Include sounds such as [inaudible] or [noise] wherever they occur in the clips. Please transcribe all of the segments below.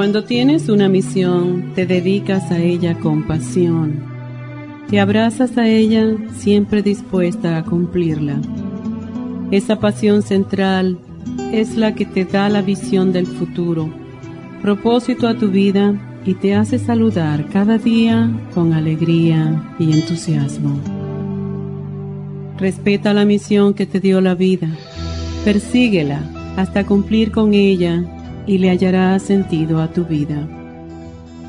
Cuando tienes una misión, te dedicas a ella con pasión. Te abrazas a ella siempre dispuesta a cumplirla. Esa pasión central es la que te da la visión del futuro, propósito a tu vida y te hace saludar cada día con alegría y entusiasmo. Respeta la misión que te dio la vida, persíguela hasta cumplir con ella y le hallarás sentido a tu vida.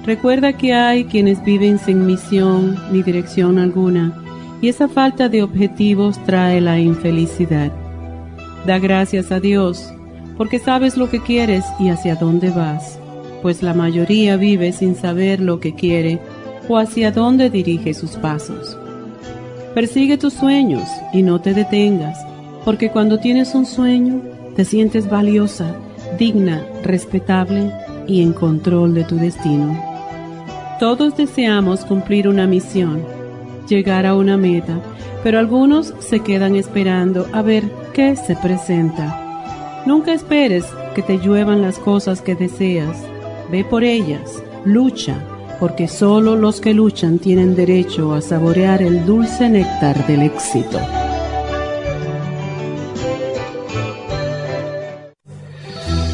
Recuerda que hay quienes viven sin misión ni dirección alguna y esa falta de objetivos trae la infelicidad. Da gracias a Dios porque sabes lo que quieres y hacia dónde vas, pues la mayoría vive sin saber lo que quiere o hacia dónde dirige sus pasos. Persigue tus sueños y no te detengas, porque cuando tienes un sueño te sientes valiosa, digna, respetable y en control de tu destino. Todos deseamos cumplir una misión, llegar a una meta, pero algunos se quedan esperando a ver qué se presenta. Nunca esperes que te lluevan las cosas que deseas. Ve por ellas, lucha, porque solo los que luchan tienen derecho a saborear el dulce néctar del éxito.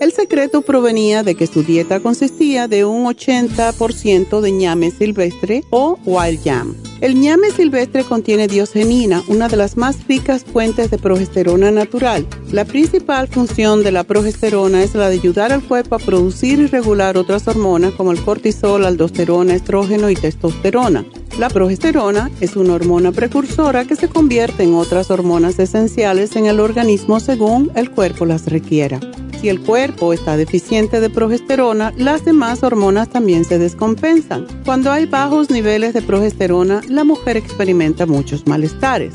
El secreto provenía de que su dieta consistía de un 80% de ñame silvestre o wild yam. El ñame silvestre contiene diosgenina, una de las más ricas fuentes de progesterona natural. La principal función de la progesterona es la de ayudar al cuerpo a producir y regular otras hormonas como el cortisol, aldosterona, estrógeno y testosterona. La progesterona es una hormona precursora que se convierte en otras hormonas esenciales en el organismo según el cuerpo las requiera. Si el cuerpo está deficiente de progesterona, las demás hormonas también se descompensan. Cuando hay bajos niveles de progesterona, la mujer experimenta muchos malestares.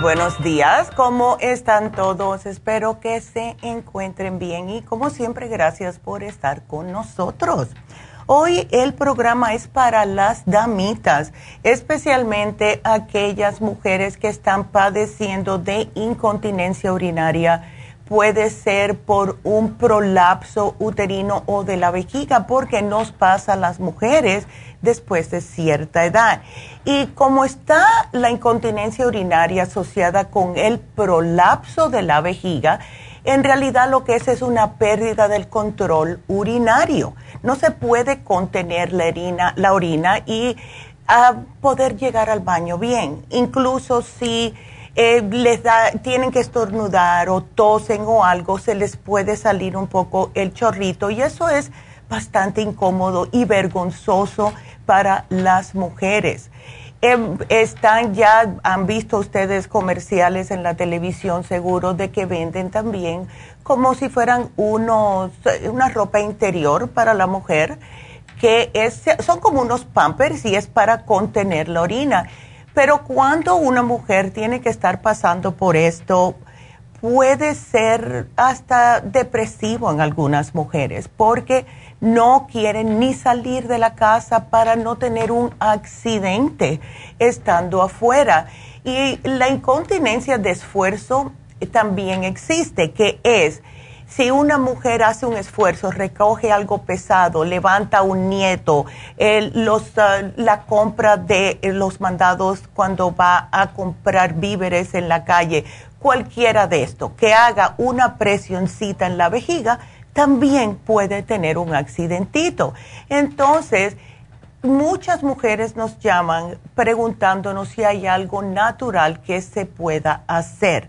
Buenos días, ¿cómo están todos? Espero que se encuentren bien y como siempre gracias por estar con nosotros. Hoy el programa es para las damitas, especialmente aquellas mujeres que están padeciendo de incontinencia urinaria. Puede ser por un prolapso uterino o de la vejiga, porque nos pasa a las mujeres después de cierta edad. Y como está la incontinencia urinaria asociada con el prolapso de la vejiga, en realidad lo que es es una pérdida del control urinario. No se puede contener la orina, y a poder llegar al baño bien. Incluso si eh, les da, tienen que estornudar o tosen o algo, se les puede salir un poco el chorrito y eso es bastante incómodo y vergonzoso para las mujeres. Em, están ya, han visto ustedes comerciales en la televisión seguro de que venden también como si fueran unos, una ropa interior para la mujer, que es, son como unos pampers y es para contener la orina. Pero cuando una mujer tiene que estar pasando por esto, puede ser hasta depresivo en algunas mujeres, porque no quieren ni salir de la casa para no tener un accidente estando afuera. Y la incontinencia de esfuerzo también existe, que es si una mujer hace un esfuerzo, recoge algo pesado, levanta un nieto, los, ah, la compra de los mandados cuando va a comprar víveres en la calle, cualquiera de esto, que haga una presioncita en la vejiga, también puede tener un accidentito. Entonces, muchas mujeres nos llaman preguntándonos si hay algo natural que se pueda hacer.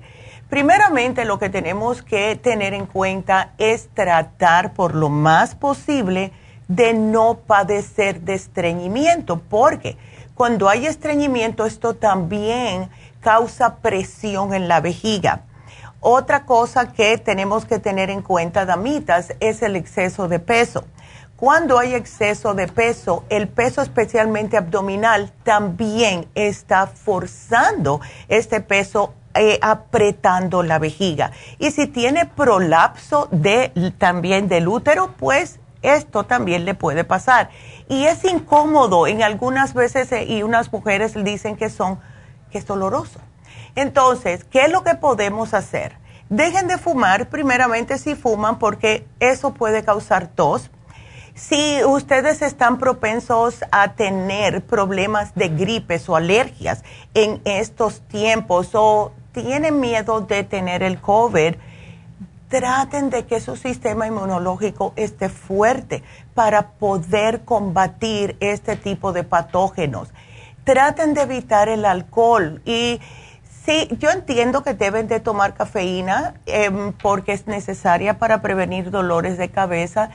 Primeramente, lo que tenemos que tener en cuenta es tratar por lo más posible de no padecer de estreñimiento, porque cuando hay estreñimiento esto también causa presión en la vejiga. Otra cosa que tenemos que tener en cuenta, damitas, es el exceso de peso. Cuando hay exceso de peso, el peso especialmente abdominal también está forzando este peso eh, apretando la vejiga. Y si tiene prolapso de, también del útero, pues esto también le puede pasar. Y es incómodo en algunas veces eh, y unas mujeres dicen que son, que es doloroso. Entonces, ¿qué es lo que podemos hacer? Dejen de fumar, primeramente si fuman, porque eso puede causar tos. Si ustedes están propensos a tener problemas de gripes o alergias en estos tiempos o tienen miedo de tener el COVID, traten de que su sistema inmunológico esté fuerte para poder combatir este tipo de patógenos. Traten de evitar el alcohol y Sí, yo entiendo que deben de tomar cafeína em, porque es necesaria para prevenir dolores de cabeza,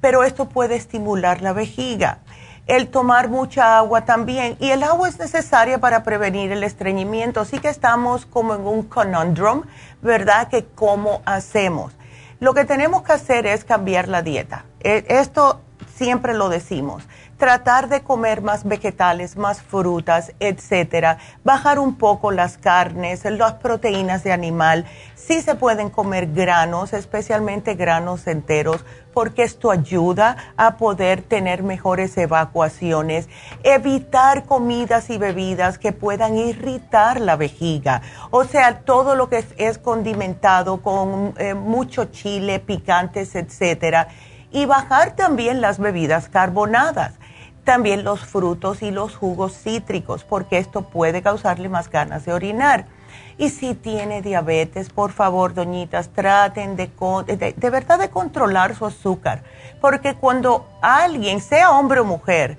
pero esto puede estimular la vejiga. El tomar mucha agua también, y el agua es necesaria para prevenir el estreñimiento, así que estamos como en un conundrum, ¿verdad? Que cómo hacemos. Lo que tenemos que hacer es cambiar la dieta. E, esto siempre lo decimos tratar de comer más vegetales, más frutas, etcétera, bajar un poco las carnes, las proteínas de animal. Sí se pueden comer granos, especialmente granos enteros, porque esto ayuda a poder tener mejores evacuaciones. Evitar comidas y bebidas que puedan irritar la vejiga. O sea, todo lo que es, condimentado con eh, mucho chile, picantes, etcétera. Y bajar también las bebidas carbonadas también los frutos y los jugos cítricos, porque esto puede causarle más ganas de orinar. Y si tiene diabetes, por favor, doñitas, traten de, de, verdad de controlar su azúcar, porque cuando alguien, sea hombre o mujer,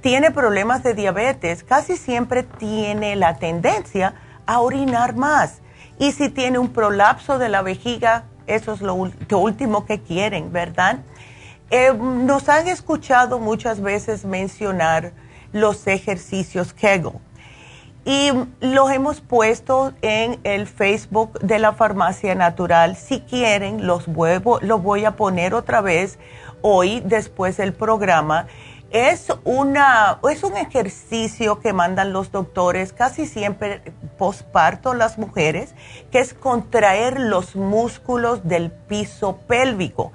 tiene problemas de diabetes, casi siempre tiene la tendencia a orinar más. Y si tiene un prolapso de la vejiga, eso es lo, lo último que quieren, ¿verdad? Eh, nos han escuchado muchas veces mencionar los ejercicios Kegel y los hemos puesto en el Facebook de la Farmacia Natural. Si quieren, los, los voy a poner otra vez hoy después del programa. Es, una, es un ejercicio que mandan los doctores casi siempre posparto las mujeres, que es contraer los músculos del piso pélvico,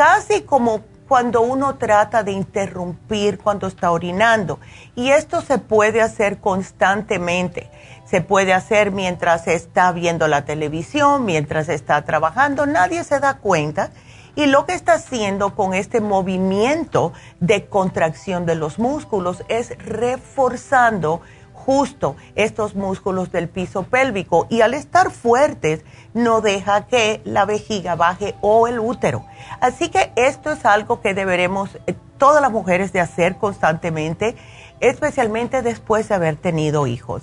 casi como cuando uno trata de interrumpir cuando está orinando. Y esto se puede hacer constantemente. Se puede hacer mientras está viendo la televisión, mientras está trabajando. Nadie se da cuenta. Y lo que está haciendo con este movimiento de contracción de los músculos es reforzando justo estos músculos del piso pélvico y al estar fuertes no deja que la vejiga baje o el útero. Así que esto es algo que deberemos eh, todas las mujeres de hacer constantemente, especialmente después de haber tenido hijos.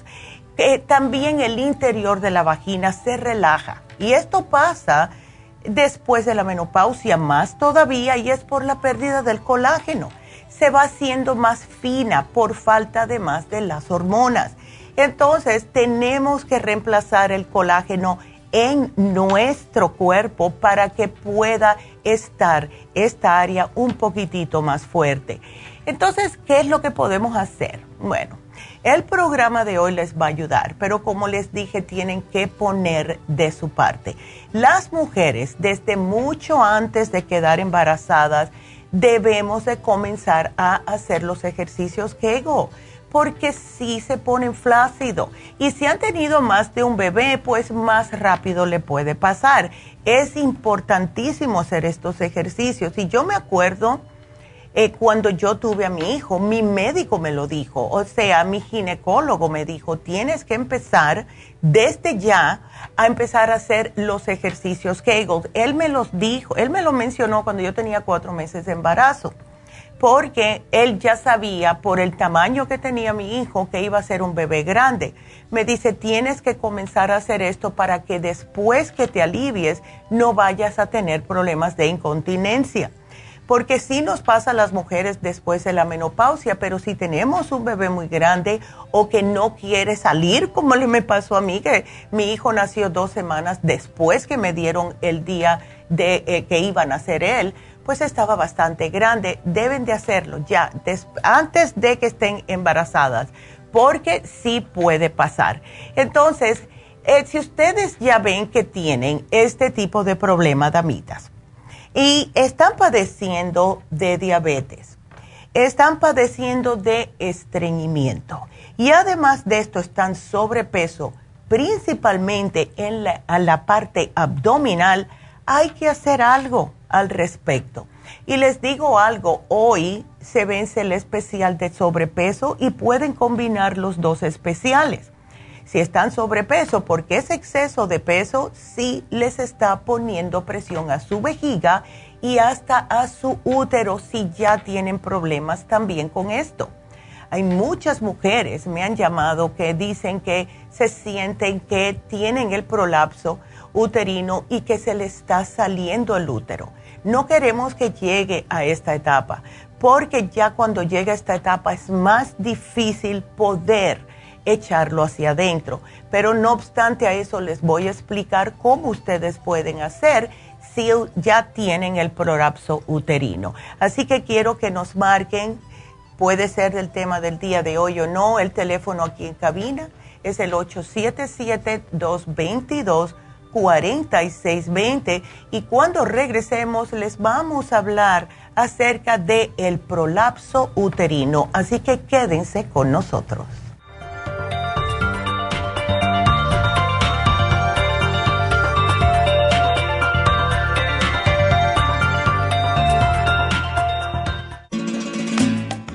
también el interior de la vagina se relaja y esto pasa después de la menopausia más todavía y es por la pérdida del colágeno. Se va haciendo más fina por falta de más de las hormonas. Entonces tenemos que reemplazar el colágeno en nuestro cuerpo para que pueda estar esta área un poquitito más fuerte. Entonces, ¿qué es lo que podemos hacer? Bueno, el programa de hoy les va a ayudar, pero como les dije, tienen que poner de su parte. Las mujeres, desde mucho antes de quedar embarazadas, debemos de comenzar a hacer los ejercicios Kegel porque sí se ponen flácido. Y si han tenido más de un bebé, pues más rápido le puede pasar. Es importantísimo hacer estos ejercicios. Y yo me acuerdo eh, cuando yo tuve a mi hijo, mi médico me lo dijo, o sea, mi ginecólogo me dijo, tienes que empezar desde ya a empezar a hacer los ejercicios Kegel. Él me los dijo, él me lo mencionó cuando yo tenía cuatro meses de embarazo porque él ya sabía por el tamaño que tenía mi hijo que iba a ser un bebé grande. Me dice, tienes que comenzar a hacer esto para que después que te alivies no vayas a tener problemas de incontinencia. Porque sí nos pasa a las mujeres después de la menopausia, pero si tenemos un bebé muy grande o que no quiere salir, como le me pasó a mí, que mi hijo nació dos semanas después que me dieron el día de eh, que iban a nacer él, pues estaba bastante grande. Deben de hacerlo ya antes de que estén embarazadas, porque sí puede pasar. Entonces, eh, si ustedes ya ven que tienen este tipo de problema, damitas, y están padeciendo de diabetes, están padeciendo de estreñimiento, y además de esto están sobrepeso, principalmente en la, en la parte abdominal, hay que hacer algo al respecto. Y les digo algo, hoy se vence el especial de sobrepeso y pueden combinar los dos especiales. Si están sobrepeso, porque ese exceso de peso sí les está poniendo presión a su vejiga y hasta a su útero si ya tienen problemas también con esto. Hay muchas mujeres, me han llamado, que dicen que se sienten que tienen el prolapso uterino y que se le está saliendo el útero. No queremos que llegue a esta etapa, porque ya cuando llega a esta etapa es más difícil poder echarlo hacia adentro. Pero no obstante a eso les voy a explicar cómo ustedes pueden hacer si ya tienen el prolapso uterino. Así que quiero que nos marquen, puede ser el tema del día de hoy o no, el teléfono aquí en cabina es el 877 222 4620 y cuando regresemos les vamos a hablar acerca del el prolapso uterino, así que quédense con nosotros.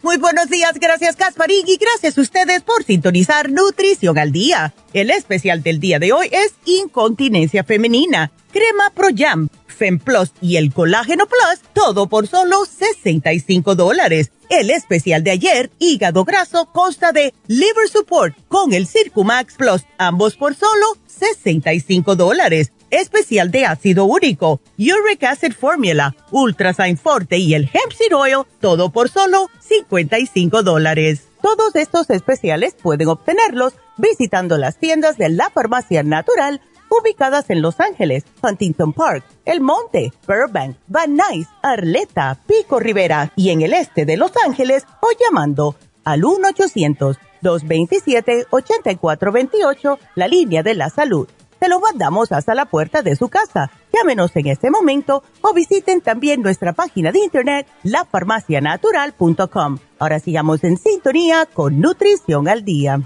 Muy buenos días, gracias Casparín y gracias a ustedes por sintonizar Nutrición al Día. El especial del día de hoy es Incontinencia Femenina, Crema Pro Jam, Fem Plus y el Colágeno Plus, todo por solo 65 dólares. El especial de ayer, Hígado Graso, consta de Liver Support con el Circumax Plus, ambos por solo 65 dólares especial de ácido úrico, Uric Acid Formula, Ultrasign Forte y el Hemp Seed Oil, todo por solo 55 dólares. Todos estos especiales pueden obtenerlos visitando las tiendas de la Farmacia Natural ubicadas en Los Ángeles, Huntington Park, El Monte, Burbank, Van Nuys, Arleta, Pico Rivera y en el este de Los Ángeles o llamando al 1-800-227-8428, la línea de la salud se lo mandamos hasta la puerta de su casa. Llámenos en este momento o visiten también nuestra página de internet lafarmacianatural.com. Ahora sigamos en sintonía con Nutrición al Día.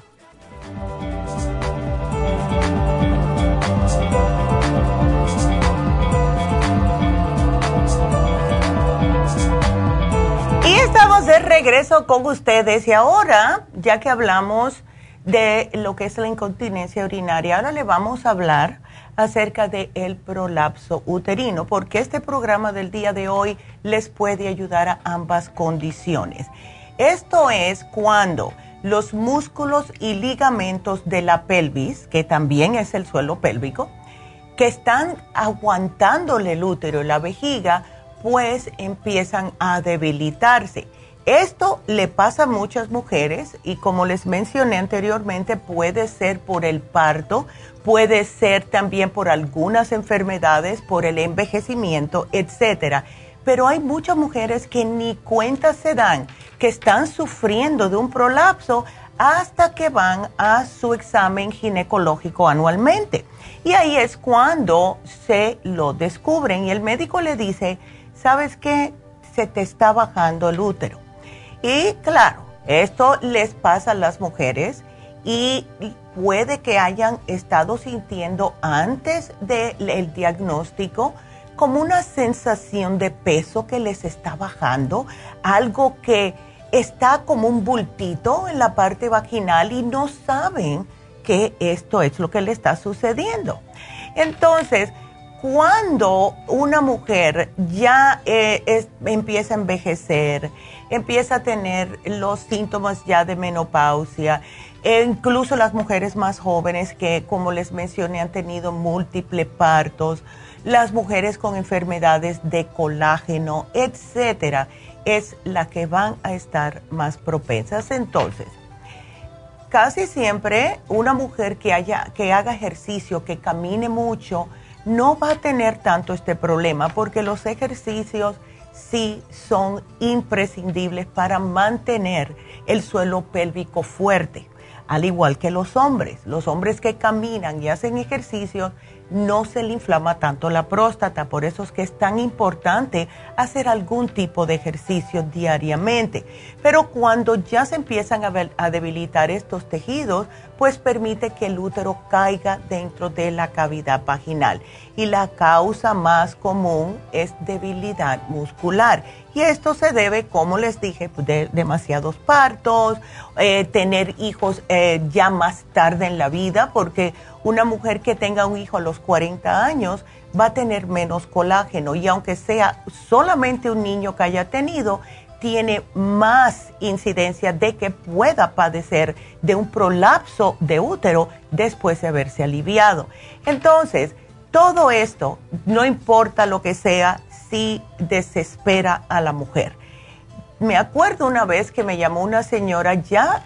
Y estamos de regreso con ustedes y ahora, ya que hablamos de lo que es la incontinencia urinaria. Ahora le vamos a hablar acerca del el prolapso uterino, porque este programa del día de hoy les puede ayudar a ambas condiciones. Esto es cuando los músculos y ligamentos de la pelvis, que también es el suelo pélvico, que están aguantándole el útero y la vejiga, pues empiezan a debilitarse esto le pasa a muchas mujeres y como les mencioné anteriormente, puede ser por el parto, puede ser también por algunas enfermedades, por el envejecimiento, etcétera. Pero hay muchas mujeres que ni cuenta se dan que están sufriendo de un prolapso hasta que van a su examen ginecológico anualmente. Y ahí es cuando se lo descubren y el médico le dice, ¿sabes qué? Se te está bajando el útero y claro, esto les pasa a las mujeres y puede que hayan estado sintiendo antes del diagnóstico como una sensación de peso que les está bajando, algo que está como un bultito en la parte vaginal y no saben que esto es lo que le está sucediendo. Entonces, cuando una mujer ya eh, empieza a envejecer, empieza a tener los síntomas ya de menopausia, e incluso las mujeres más jóvenes que, como les mencioné, han tenido múltiples partos, las mujeres con enfermedades de colágeno, etcétera, es la que van a estar más propensas. Entonces, casi siempre una mujer que haya que haga ejercicio, que camine mucho, no va a tener tanto este problema porque los ejercicios sí son imprescindibles para mantener el suelo pélvico fuerte, al igual que los hombres. Los hombres que caminan y hacen ejercicios no se le inflama tanto la próstata, por eso es que es tan importante hacer algún tipo de ejercicio diariamente. Pero cuando ya se empiezan a, debilitar estos tejidos, pues permite que el útero caiga dentro de la cavidad vaginal. Y la causa más común es debilidad muscular. Y esto se debe, como les dije, pues, de demasiados partos, eh, tener hijos eh, ya más tarde en la vida, porque una mujer que tenga un hijo a los 40 años va a tener menos colágeno y aunque sea solamente un niño que haya tenido, tiene más incidencia de que pueda padecer de un prolapso de útero después de haberse aliviado. Entonces, todo esto, no importa lo que sea, sí desespera a la mujer. Me acuerdo una vez que me llamó una señora, ya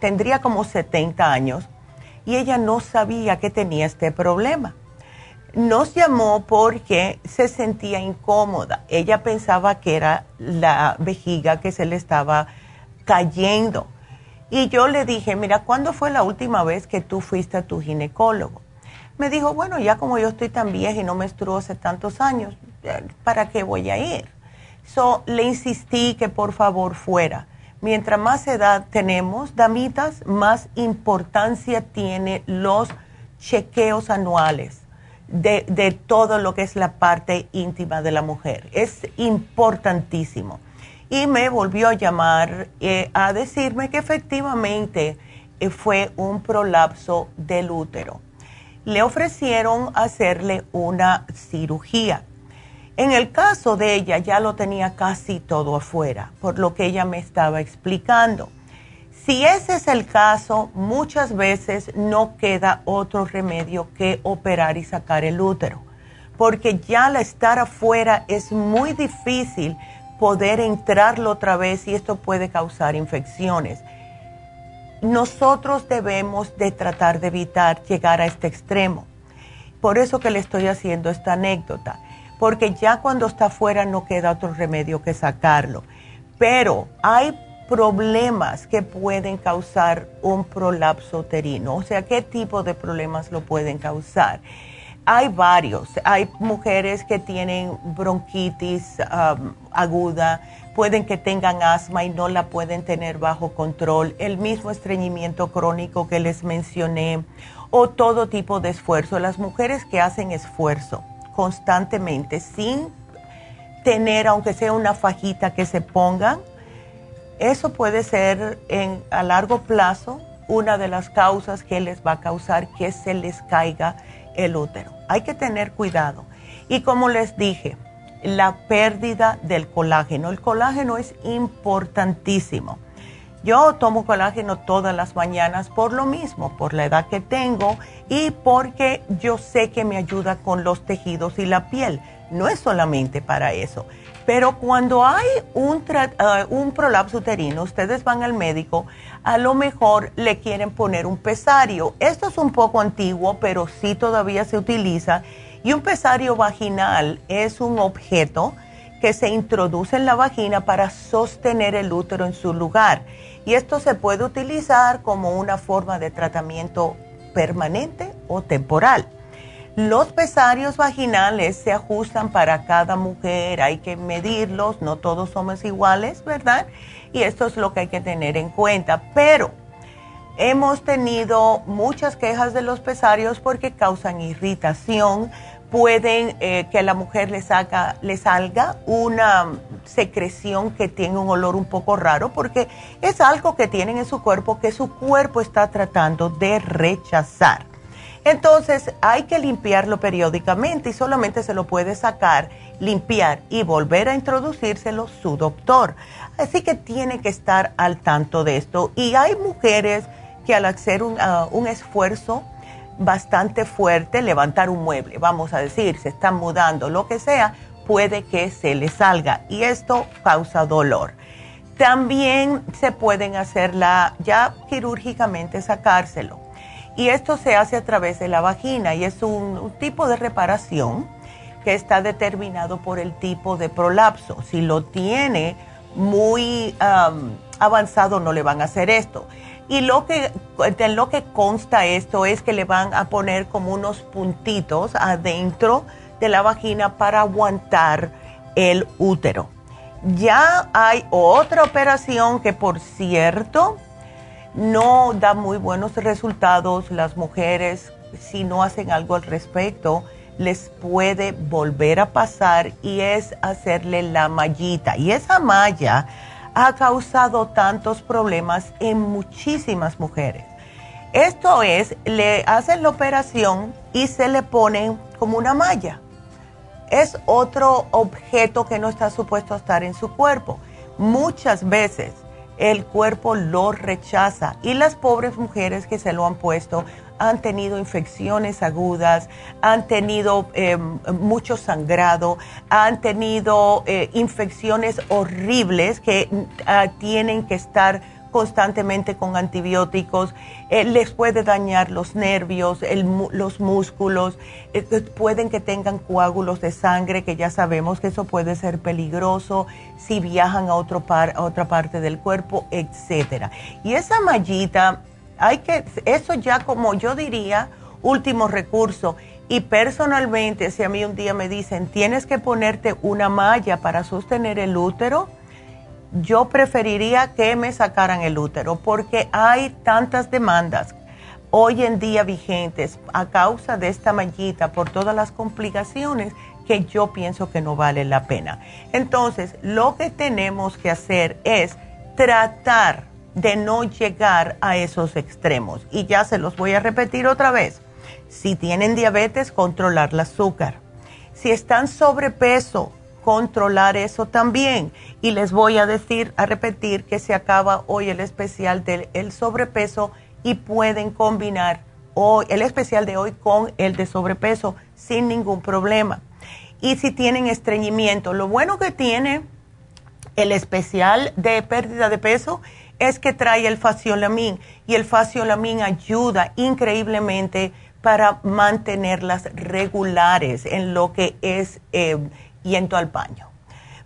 tendría como 70 años, y ella no sabía que tenía este problema. Nos llamó porque se sentía incómoda. Ella pensaba que era la vejiga que se le estaba cayendo. Y yo le dije, mira, ¿cuándo fue la última vez que tú fuiste a tu ginecólogo? Me dijo, bueno, ya como yo estoy tan vieja y no menstruo hace tantos años, ¿para qué voy a ir? So, le insistí que por favor fuera mientras más edad tenemos, damitas, más importancia tiene los chequeos anuales de, todo lo que es la parte íntima de la mujer. Es importantísimo. y me volvió a llamar eh, a decirme que efectivamente eh, fue un prolapso del útero. Le ofrecieron hacerle una cirugía. En el caso de ella ya lo tenía casi todo afuera, por lo que ella me estaba explicando. Si ese es el caso, muchas veces no queda otro remedio que operar y sacar el útero, porque ya al estar afuera es muy difícil poder entrarlo otra vez y esto puede causar infecciones. Nosotros debemos de tratar de evitar llegar a este extremo. Por eso que le estoy haciendo esta anécdota, porque ya cuando está afuera no queda otro remedio que sacarlo. Pero hay problemas que pueden causar un prolapso uterino, o sea, qué tipo de problemas lo pueden causar. Hay varios. Hay mujeres que tienen bronquitis um, aguda, pueden que tengan asma y no la pueden tener bajo control, el mismo estreñimiento crónico que les mencioné o todo tipo de esfuerzo. Las mujeres que hacen esfuerzo constantemente sin tener, aunque sea una fajita que se pongan, eso puede ser en, a largo plazo una de las causas que les va a causar que se les caiga el útero. Hay que tener cuidado. Y como les dije, la pérdida del colágeno. El colágeno es importantísimo. Yo tomo colágeno todas las mañanas por lo mismo, por la edad que tengo y porque yo sé que me ayuda con los tejidos y la piel. No es solamente para eso. Pero cuando hay un, uh, un prolapso uterino, ustedes van al médico, a lo mejor le quieren poner un pesario. Esto es un poco antiguo, pero sí todavía se utiliza. Y un pesario vaginal es un objeto que se introduce en la vagina para sostener el útero en su lugar. Y esto se puede utilizar como una forma de tratamiento permanente o temporal. Los pesarios vaginales se ajustan para cada mujer, hay que medirlos, no todos somos iguales, ¿verdad? Y esto es lo que hay que tener en cuenta. Pero hemos tenido muchas quejas de los pesarios porque causan irritación, pueden eh, que a la mujer le, le salga una secreción que tiene un olor un poco raro porque es algo que tienen en su cuerpo que su cuerpo está tratando de rechazar. Entonces hay que limpiarlo periódicamente y solamente se lo puede sacar, limpiar y volver a introducírselo su doctor. Así que tiene que estar al tanto de esto. Y hay mujeres que al hacer un, ah, un esfuerzo bastante fuerte, levantar un mueble, vamos a decir, se están mudando, lo que sea, puede que se le salga y esto causa dolor. También se pueden hacerla ya quirúrgicamente sacárselo y esto se hace a través de la vagina y es un, tipo de reparación que está determinado por el tipo de prolapso. Si lo tiene muy avanzado no le van a hacer esto. Y lo que, lo que consta esto es que le van a poner como unos puntitos adentro de la vagina para aguantar el útero. Ya hay otra operación que por cierto no da muy buenos resultados. Las mujeres, si no hacen algo al respecto, les puede volver a pasar y es hacerle la mallita. Y esa malla ha causado tantos problemas en muchísimas mujeres. Esto es, le hacen la operación y se le ponen como una malla. Es otro objeto que no está supuesto a estar en su cuerpo. Muchas veces el cuerpo lo rechaza. Y las pobres mujeres que se lo han puesto han tenido infecciones agudas, han tenido eh, mucho sangrado, han tenido eh, infecciones horribles que ah, tienen que estar constantemente con antibióticos, eh, les puede dañar los nervios, los músculos, eh, pueden que tengan coágulos de sangre, que ya sabemos que eso puede ser peligroso si viajan a, otro a otra parte del cuerpo, etcétera. Y esa mallita, hay que, eso ya como yo diría, último recurso. Y personalmente, si a mí un día me dicen, tienes que ponerte una malla para sostener el útero, yo preferiría que me sacaran el útero porque hay tantas demandas hoy en día vigentes a causa de esta mallita por todas las complicaciones que yo pienso que no vale la pena. Entonces, lo que tenemos que hacer es tratar de no llegar a esos extremos. Y ya se los voy a repetir otra vez. Si tienen diabetes, controlar el azúcar. Si están sobrepeso, controlar eso también. Y les voy a decir, a repetir que se acaba hoy el especial del sobrepeso y pueden combinar hoy, el especial de hoy con el de sobrepeso sin ningún problema. Y si tienen estreñimiento, lo bueno que tiene el especial de pérdida de peso es que trae el faciolamin y el faciolamin ayuda increíblemente para mantenerlas regulares en lo que es eh, yendo al baño.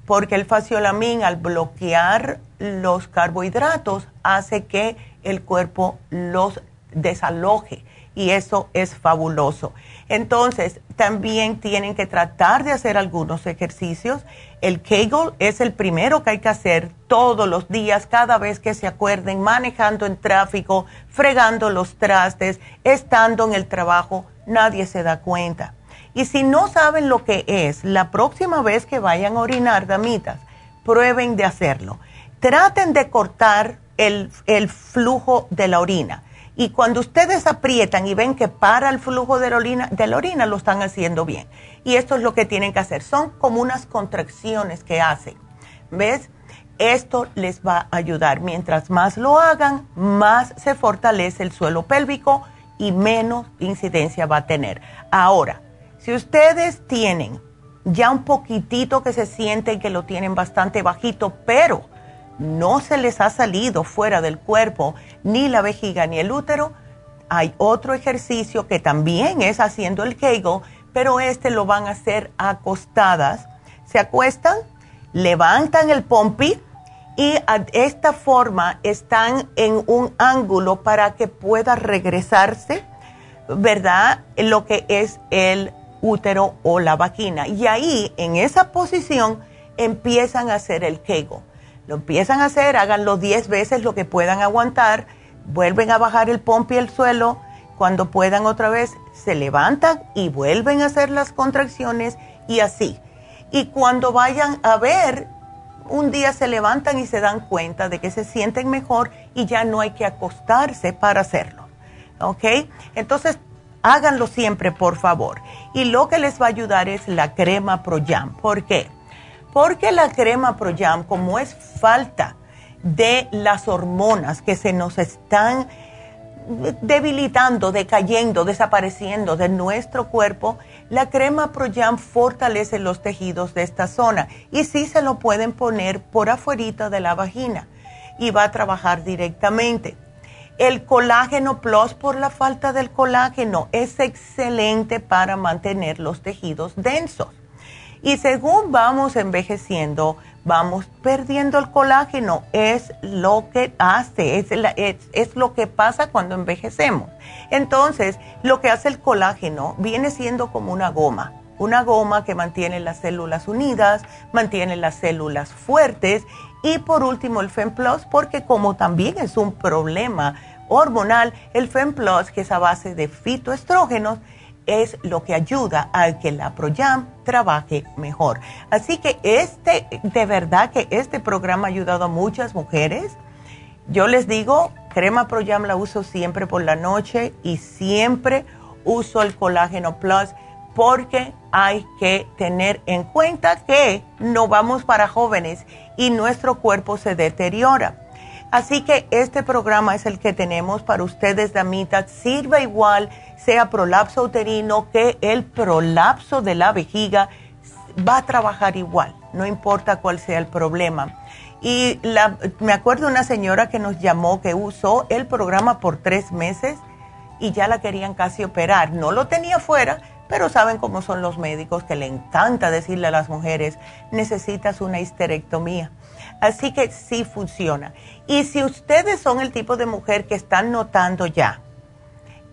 Porque el faciolamin al bloquear los carbohidratos hace que el cuerpo los desaloje y eso es fabuloso. Entonces, también tienen que tratar de hacer algunos ejercicios. El Kegel es el primero que hay que hacer todos los días, cada vez que se acuerden, manejando en tráfico, fregando los trastes, estando en el trabajo, nadie se da cuenta. Y si no saben lo que es, la próxima vez que vayan a orinar, damitas, prueben de hacerlo. Traten de cortar el, flujo de la orina y cuando ustedes aprietan y ven que para el flujo de la, orina, de la orina, lo están haciendo bien. Y esto es lo que tienen que hacer. Son como unas contracciones que hacen. ¿Ves? Esto les va a ayudar. Mientras más lo hagan, más se fortalece el suelo pélvico y menos incidencia va a tener. Ahora, si ustedes tienen ya un poquitito que se sienten que lo tienen bastante bajito, pero no se les ha salido fuera del cuerpo ni la vejiga ni el útero, hay otro ejercicio que también es haciendo el Kegel, pero este lo van a hacer acostadas. Se acuestan, levantan el pompi y de esta forma están en un ángulo para que pueda regresarse, ¿verdad? Lo que es el útero o la vagina. Y ahí, en esa posición, empiezan a hacer el Kegel lo empiezan a hacer, háganlo 10 veces lo que puedan aguantar, vuelven a bajar el pompi al suelo, cuando puedan otra vez se levantan y vuelven a hacer las contracciones y así. Y cuando vayan a ver, un día se levantan y se dan cuenta de que se sienten mejor y ya no hay que acostarse para hacerlo. ¿Ok? Entonces, háganlo siempre, por favor. Y lo que les va a ayudar es la crema Pro Jam. ¿Por qué? Porque la crema Proyam, como es falta de las hormonas que se nos están debilitando, decayendo, desapareciendo de nuestro cuerpo, la crema Proyam fortalece los tejidos de esta zona y sí se lo pueden poner por afuera de la vagina y va a trabajar directamente. El colágeno plus por la falta del colágeno es excelente para mantener los tejidos densos. Y según vamos envejeciendo, vamos perdiendo el colágeno. Es lo que hace, es, lo que pasa cuando envejecemos. Entonces, lo que hace el colágeno viene siendo como una goma. Una goma que mantiene las células unidas, mantiene las células fuertes y por último el FemPlus, porque como también es un problema hormonal, el FemPlus, que es a base de fitoestrógenos, es lo que ayuda a que la Proyam trabaje mejor. Así que este, de verdad que este programa ha ayudado a muchas mujeres. Yo les digo, crema Proyam la uso siempre por la noche y siempre uso el colágeno plus porque hay que tener en cuenta que no vamos para jóvenes y nuestro cuerpo se deteriora. Así que este programa es el que tenemos para ustedes, damitas. Sirve igual sea prolapso uterino que el prolapso de la vejiga va a trabajar igual, no importa cuál sea el problema. Y me acuerdo una señora que nos llamó que usó el programa por tres meses y ya la querían casi operar. No lo tenía fuera, pero saben cómo son los médicos que le encanta decirle a las mujeres, necesitas una histerectomía. Así que sí funciona. Y si ustedes son el tipo de mujer que están notando ya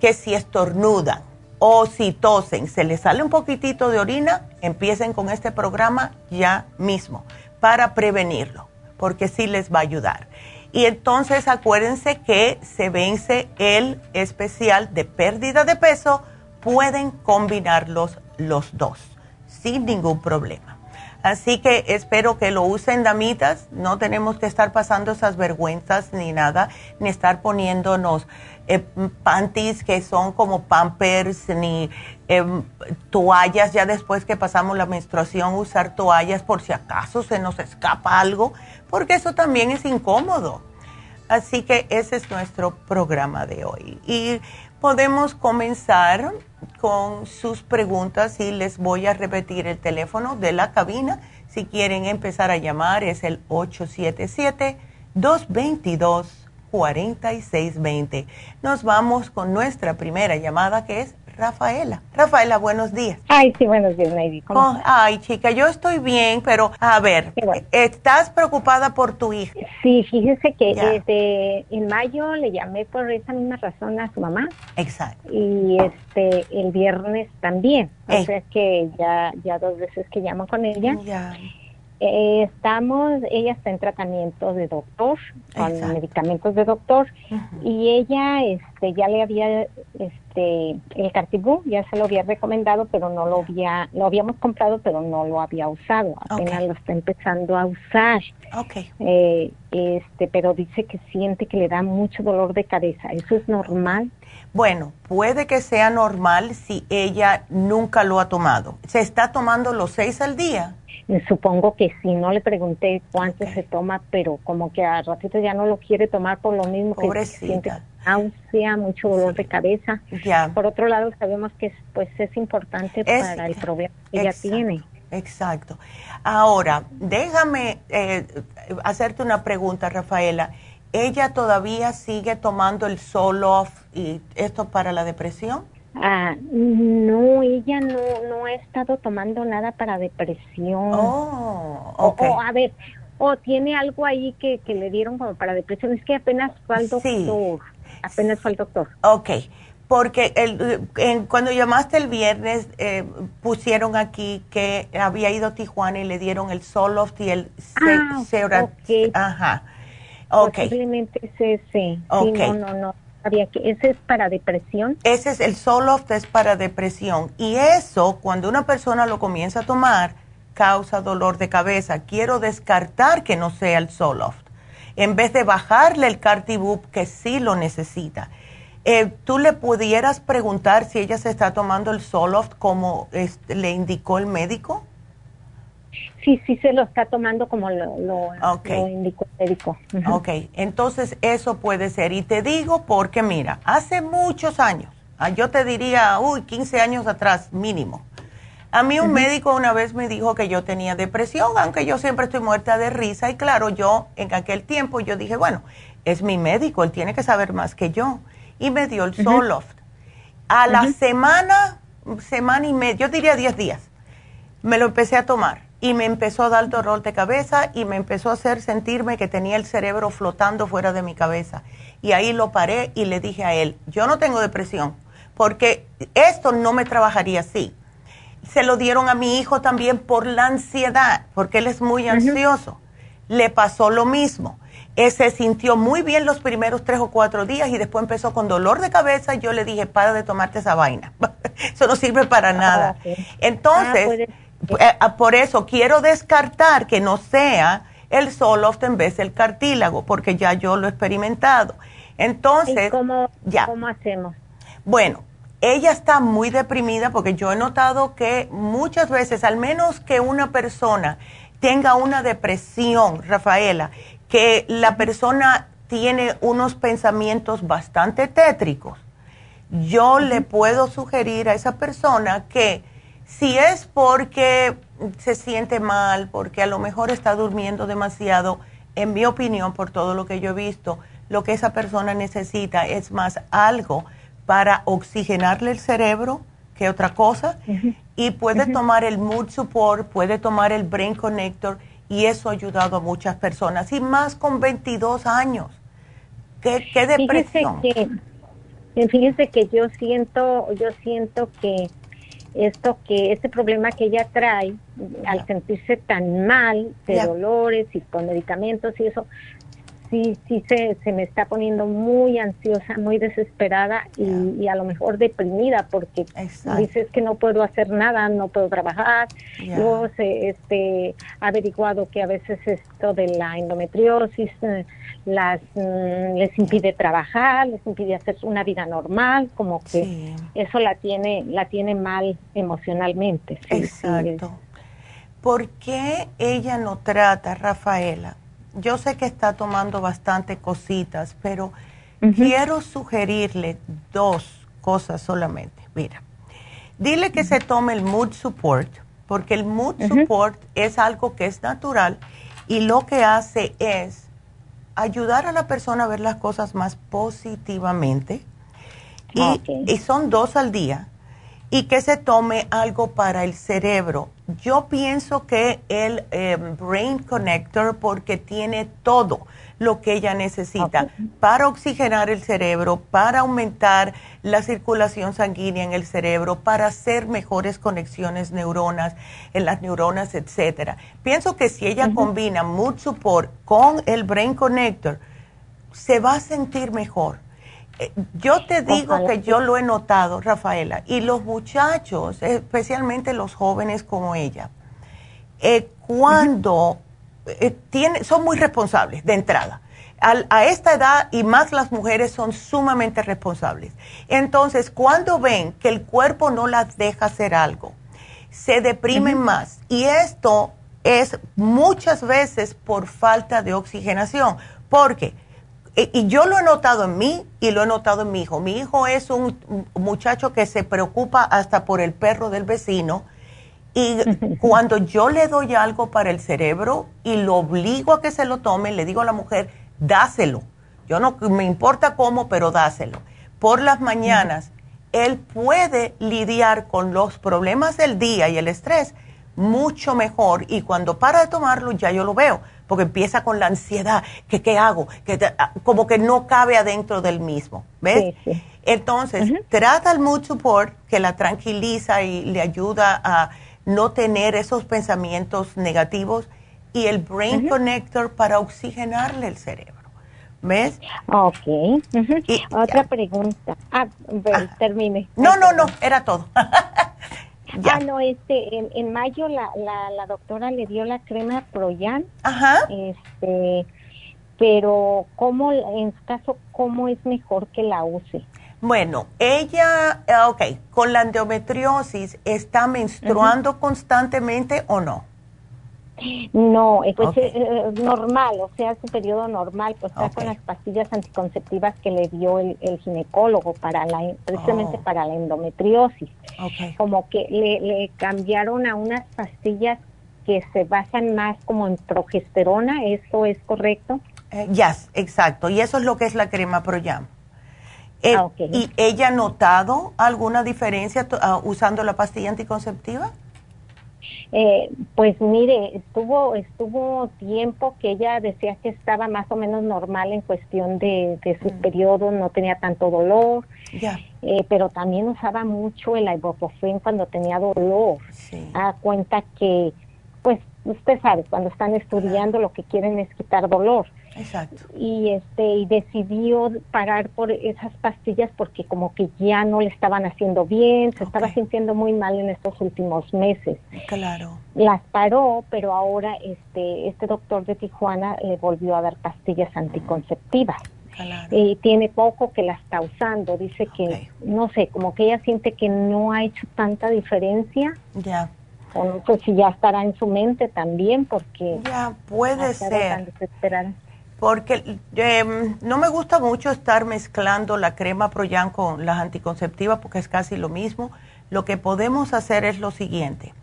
que si estornudan o si tosen, se les sale un poquitito de orina, empiecen con este programa ya mismo para prevenirlo, porque sí les va a ayudar. Y entonces acuérdense que se vence el especial de pérdida de peso, pueden combinarlos los dos sin ningún problema. Así que espero que lo usen damitas, no tenemos que estar pasando esas vergüenzas ni nada, ni estar poniéndonos eh, panties que son como pampers, ni em, toallas ya después que pasamos la menstruación, usar toallas por si acaso se nos escapa algo, porque eso también es incómodo. Así que ese es nuestro programa de hoy. Y podemos comenzar con sus preguntas y les voy a repetir el teléfono de la cabina. Si quieren empezar a llamar es el 877-222-4620. Nos vamos con nuestra primera llamada que es Rafaela. Rafaela, buenos días. Ay, sí, buenos días. Oh, ay, chica, yo estoy bien, pero a ver, ¿estás preocupada por tu hija? Sí, fíjese que desde en mayo le llamé por esa misma razón a su mamá. Exacto. Y este el viernes también. O sea que ya ya dos veces que llamo con ella. Ya. Eh, estamos, ella está en tratamiento de doctor, con medicamentos de doctor, y ella este, ya le había, este, el Cartibú, ya se lo había recomendado, pero no lo había, lo habíamos comprado, pero no lo había usado, apenas lo está empezando a usar. Okay. Eh, este, pero dice que siente que le da mucho dolor de cabeza, ¿eso es normal? Bueno, puede que sea normal si ella nunca lo ha tomado. ¿Se está tomando los seis al día? Supongo que sí, no le pregunté cuánto se toma, pero como que a ratito ya no lo quiere tomar por lo mismo que siente náusea, mucho dolor de cabeza. Por otro lado, sabemos que pues es importante para el problema que ella tiene. Exacto. Ahora, déjame eh, hacerte una pregunta, Rafaela. ¿Ella todavía sigue tomando el Solof y esto para la depresión? Ah, no, ella no, no ha estado tomando nada para depresión. Oh, o, a ver, o tiene algo ahí que, que le dieron como para depresión. Es que apenas fue al doctor. Apenas fue al doctor. Ok, porque el, cuando llamaste el viernes eh, pusieron aquí que había ido a Tijuana y le dieron el Soloft y el ah, Ajá. Ok. Posiblemente ese, sí. Okay. Sí, no, no, no que ese es para depresión. Ese es el Soloft es para depresión y eso cuando una persona lo comienza a tomar causa dolor de cabeza. Quiero descartar que no sea el Soloft. En vez de bajarle el Cartibub que sí lo necesita. Eh, ¿Tú le pudieras preguntar si ella se está tomando el Soloft como le indicó el médico? Sí, sí se lo está tomando como lo, lo, indicó el médico. Ok, entonces eso puede ser. Y te digo porque, mira, hace muchos años, ah, yo te diría, uy, 15 años atrás mínimo, a mí un médico una vez me dijo que yo tenía depresión, aunque yo siempre estoy muerta de risa. Y claro, yo en aquel tiempo yo dije, bueno, es mi médico, él tiene que saber más que yo. Y me dio el Soloft. A la semana, semana y media, yo diría 10 días, me lo empecé a tomar y me empezó a dar dolor de cabeza y me empezó a hacer sentirme que tenía el cerebro flotando fuera de mi cabeza. Y ahí lo paré y le dije a él, yo no tengo depresión, porque esto no me trabajaría así. Se lo dieron a mi hijo también por la ansiedad, porque él es muy ansioso. Le pasó lo mismo. Él se sintió muy bien los primeros tres o cuatro días y después empezó con dolor de cabeza. Yo le dije, para de tomarte esa vaina. [laughs] Eso no sirve para ah, nada. Entonces... Ah, eh, ah, por eso quiero descartar que no sea el Soloft en vez del cartílago, porque ya yo lo he experimentado. Entonces, cómo, ya. ¿cómo hacemos? Bueno, ella está muy deprimida porque yo he notado que muchas veces, al menos que una persona tenga una depresión, Rafaela, que la persona tiene unos pensamientos bastante tétricos, yo le puedo sugerir a esa persona que si es porque se siente mal, porque a lo mejor está durmiendo demasiado, en mi opinión, por todo lo que yo he visto, lo que esa persona necesita es más algo para oxigenarle el cerebro que otra cosa. Y puede tomar el Mood Support, puede tomar el Brain Connector y eso ha ayudado a muchas personas. Y más con 22 años. ¿Qué, qué depresión? Fíjese que, fíjese que yo siento, yo siento que esto que este problema que ella trae al sentirse tan mal de dolores y con medicamentos y eso sí, sí se, se me está poniendo muy ansiosa, muy desesperada y, a lo mejor deprimida porque dices que no puedo hacer nada, no puedo trabajar. Luego se este, ha averiguado que a veces esto de la endometriosis eh, las mm, les impide trabajar, les impide hacer una vida normal, como que eso la tiene la tiene mal emocionalmente. Exacto. ¿Por qué ella no trata, Rafaela? Yo sé que está tomando bastante cositas, pero quiero sugerirle dos cosas solamente. Mira, dile que se tome el mood support, porque el mood support es algo que es natural y lo que hace es ayudar a la persona a ver las cosas más positivamente. Y, son dos al día. Y que se tome algo para el cerebro. Yo pienso que el eh, Brain Connector, porque tiene todo lo que ella necesita para oxigenar el cerebro, para aumentar la circulación sanguínea en el cerebro, para hacer mejores conexiones neuronas en las neuronas, etcétera. Pienso que si ella combina Mood Support con el Brain Connector, se va a sentir mejor. Eh, yo te digo que yo lo he notado, Rafaela, y los muchachos, especialmente los jóvenes como ella, eh, cuando eh, son muy responsables de entrada. a esta edad y más las mujeres son sumamente responsables. Entonces, cuando ven que el cuerpo no las deja hacer algo, se deprimen más. Y esto es muchas veces por falta de oxigenación. Porque, y yo lo he notado en mí y lo he notado en mi hijo. Mi hijo es un muchacho que se preocupa hasta por el perro del vecino y cuando yo le doy algo para el cerebro y lo obligo a que se lo tome, le digo a la mujer, dáselo. Yo no me importa cómo, pero dáselo. Por las mañanas, él puede lidiar con los problemas del día y el estrés mucho mejor. Y cuando para de tomarlo, ya yo lo veo, porque empieza con la ansiedad, que qué hago, que ah, como que no cabe adentro del mismo. ¿Ves? Entonces, trata el mood support que la tranquiliza y le ayuda a no tener esos pensamientos negativos y el Brain Connector para oxigenarle el cerebro. ¿Ves? Ok. y, Otra pregunta. Ah, ah. termine. No, no, no, era todo. [laughs] ya. Ah, no, este, en, en mayo la, la, la, doctora le dio la crema Proyan. Ajá. Este, pero ¿cómo, en su caso, cómo es mejor que la use? Bueno, ella, eh, ok, con la endometriosis, ¿está menstruando constantemente o no? No, pues eh, normal, o sea, su periodo normal, pues está con las pastillas anticonceptivas que le dio el, ginecólogo para la, precisamente oh. para la endometriosis. Como que le, cambiaron a unas pastillas que se basan más como en progesterona, ¿eso es correcto? Eh, ya, exacto, y eso es lo que es la crema Proyam. Eh, ah, ¿Y ella ha notado alguna diferencia ah, usando la pastilla anticonceptiva? Eh, pues mire, estuvo estuvo tiempo que ella decía que estaba más o menos normal en cuestión de, de sus mm. periodos, no tenía tanto dolor, eh, pero también usaba mucho el ibuprofen cuando tenía dolor. Sí. A cuenta que, pues, usted sabe, cuando están estudiando lo que quieren es quitar dolor. Exacto. Y este y decidió parar por esas pastillas porque como que ya no le estaban haciendo bien, se estaba sintiendo muy mal en estos últimos meses. Claro. Las paró, pero ahora este este doctor de Tijuana le volvió a dar pastillas anticonceptivas. Claro. Y tiene poco que la está usando. Dice que, no sé, como que ella siente que no ha hecho tanta diferencia. Ya. O no sé si ya estará en su mente también, porque. Ya, puede ser porque em, no me gusta mucho estar mezclando la crema Proyan con las anticonceptivas porque es casi lo mismo. Lo que podemos hacer es lo siguiente.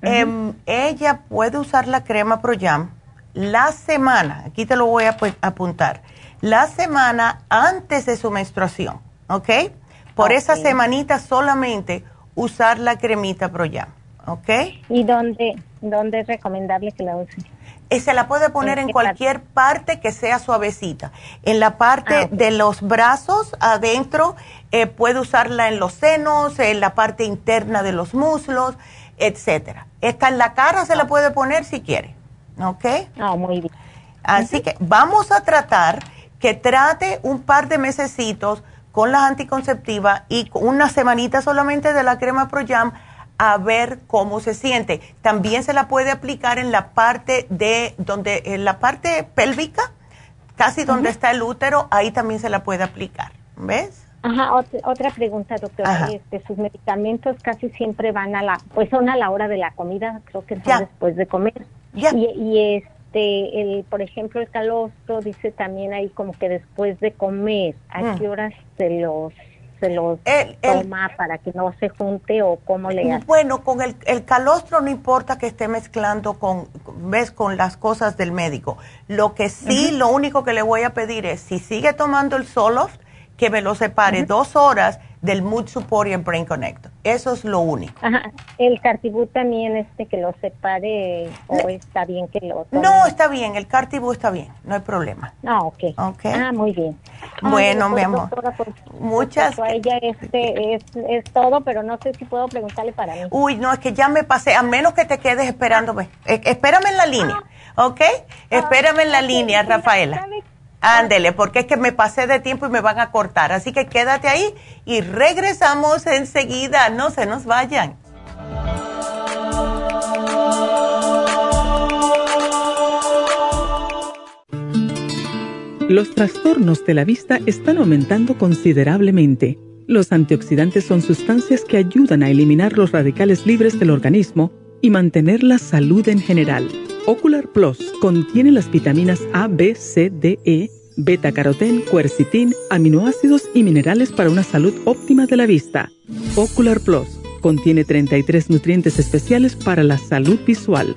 Em, ella puede usar la crema Proyan la semana, aquí te lo voy a apuntar, la semana antes de su menstruación, ¿ok? Por esa semanita solamente usar la cremita Proyan, ¿ok? ¿Y dónde, dónde es recomendable que la use? Se la puede poner en cualquier parte que sea suavecita. En la parte ah, de los brazos, adentro, eh, puede usarla en los senos, en la parte interna de los muslos, etcétera. Esta en la cara se la puede poner si quiere. ¿Ok? Ah, muy bien. Así que vamos a tratar que trate un par de mesecitos con las anticonceptivas y una semanita solamente de la crema ProYam a ver cómo se siente. También se la puede aplicar en la parte de donde en la parte pélvica, casi donde está el útero, ahí también se la puede aplicar. ¿Ves? Ajá, otra, pregunta, doctora. Este, sus medicamentos casi siempre van a la, pues son a la hora de la comida, creo que son después de comer. Ya. Y, y este, el, por ejemplo, el calostro dice también ahí como que después de comer, ¿a mm. qué horas se los se los toma para que no se junte o cómo le hace? Bueno, con el, el calostro no importa que esté mezclando con, ves, con las cosas del médico. Lo que sí, lo único que le voy a pedir es, si sigue tomando el Soloft, que me lo separe dos horas del Mood Support y el Brain Connect. Eso es lo único. Ajá. ¿El Cartibú también este que lo separe o está bien que lo tome? No, está bien. El Cartibú está bien. No hay problema. Ah, ok. okay. Ah, muy bien. Bueno, mi amor. Pues, Muchas. A ella este es, es, todo, pero no sé si puedo preguntarle para mí. Uy, no, es que ya me pasé. A menos que te quedes esperándome. Eh, espérame en la línea. Ah. ¿Ok? Espérame en la línea, Rafaela. Ándele, porque es que me pasé de tiempo y me van a cortar. Así que quédate ahí y regresamos enseguida. No se nos vayan. Los trastornos de la vista están aumentando considerablemente. Los antioxidantes son sustancias que ayudan a eliminar los radicales libres del organismo y mantener la salud en general. Ocular Plus contiene las vitaminas A, B, C, D, E, beta carotén, cuercitín, aminoácidos y minerales para una salud óptima de la vista. Ocular Plus contiene 33 nutrientes especiales para la salud visual.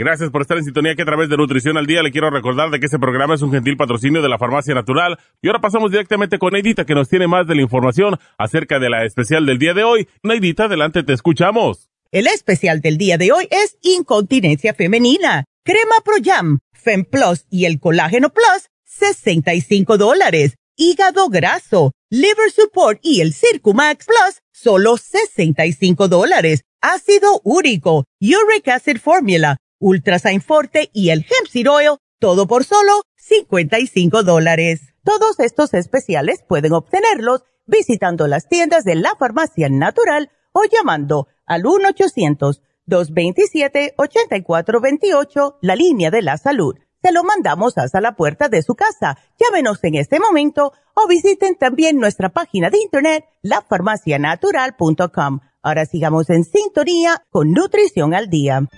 Gracias por estar en sintonía que a través de Nutrición al Día le quiero recordar de que este programa es un gentil patrocinio de la Farmacia Natural. Y ahora pasamos directamente con Neidita que nos tiene más de la información acerca de la especial del día de hoy. Neidita, adelante, te escuchamos. El especial del día de hoy es incontinencia femenina. Crema Pro Jam, Fem Plus y el Colágeno Plus, 65 dólares. Hígado graso, Liver Support y el Circumax Plus, solo 65 dólares. Ácido úrico, Uric Acid Formula, Ultrasign Forte y el Hemp Seed Oil, todo por solo 55 dólares. Todos estos especiales pueden obtenerlos visitando las tiendas de la farmacia natural o llamando al 1-800-227-8428, la línea de la salud. Se lo mandamos hasta la puerta de su casa. Llámenos en este momento o visiten también nuestra página de internet, lafarmacianatural.com. Ahora sigamos en sintonía con Nutrición al Día.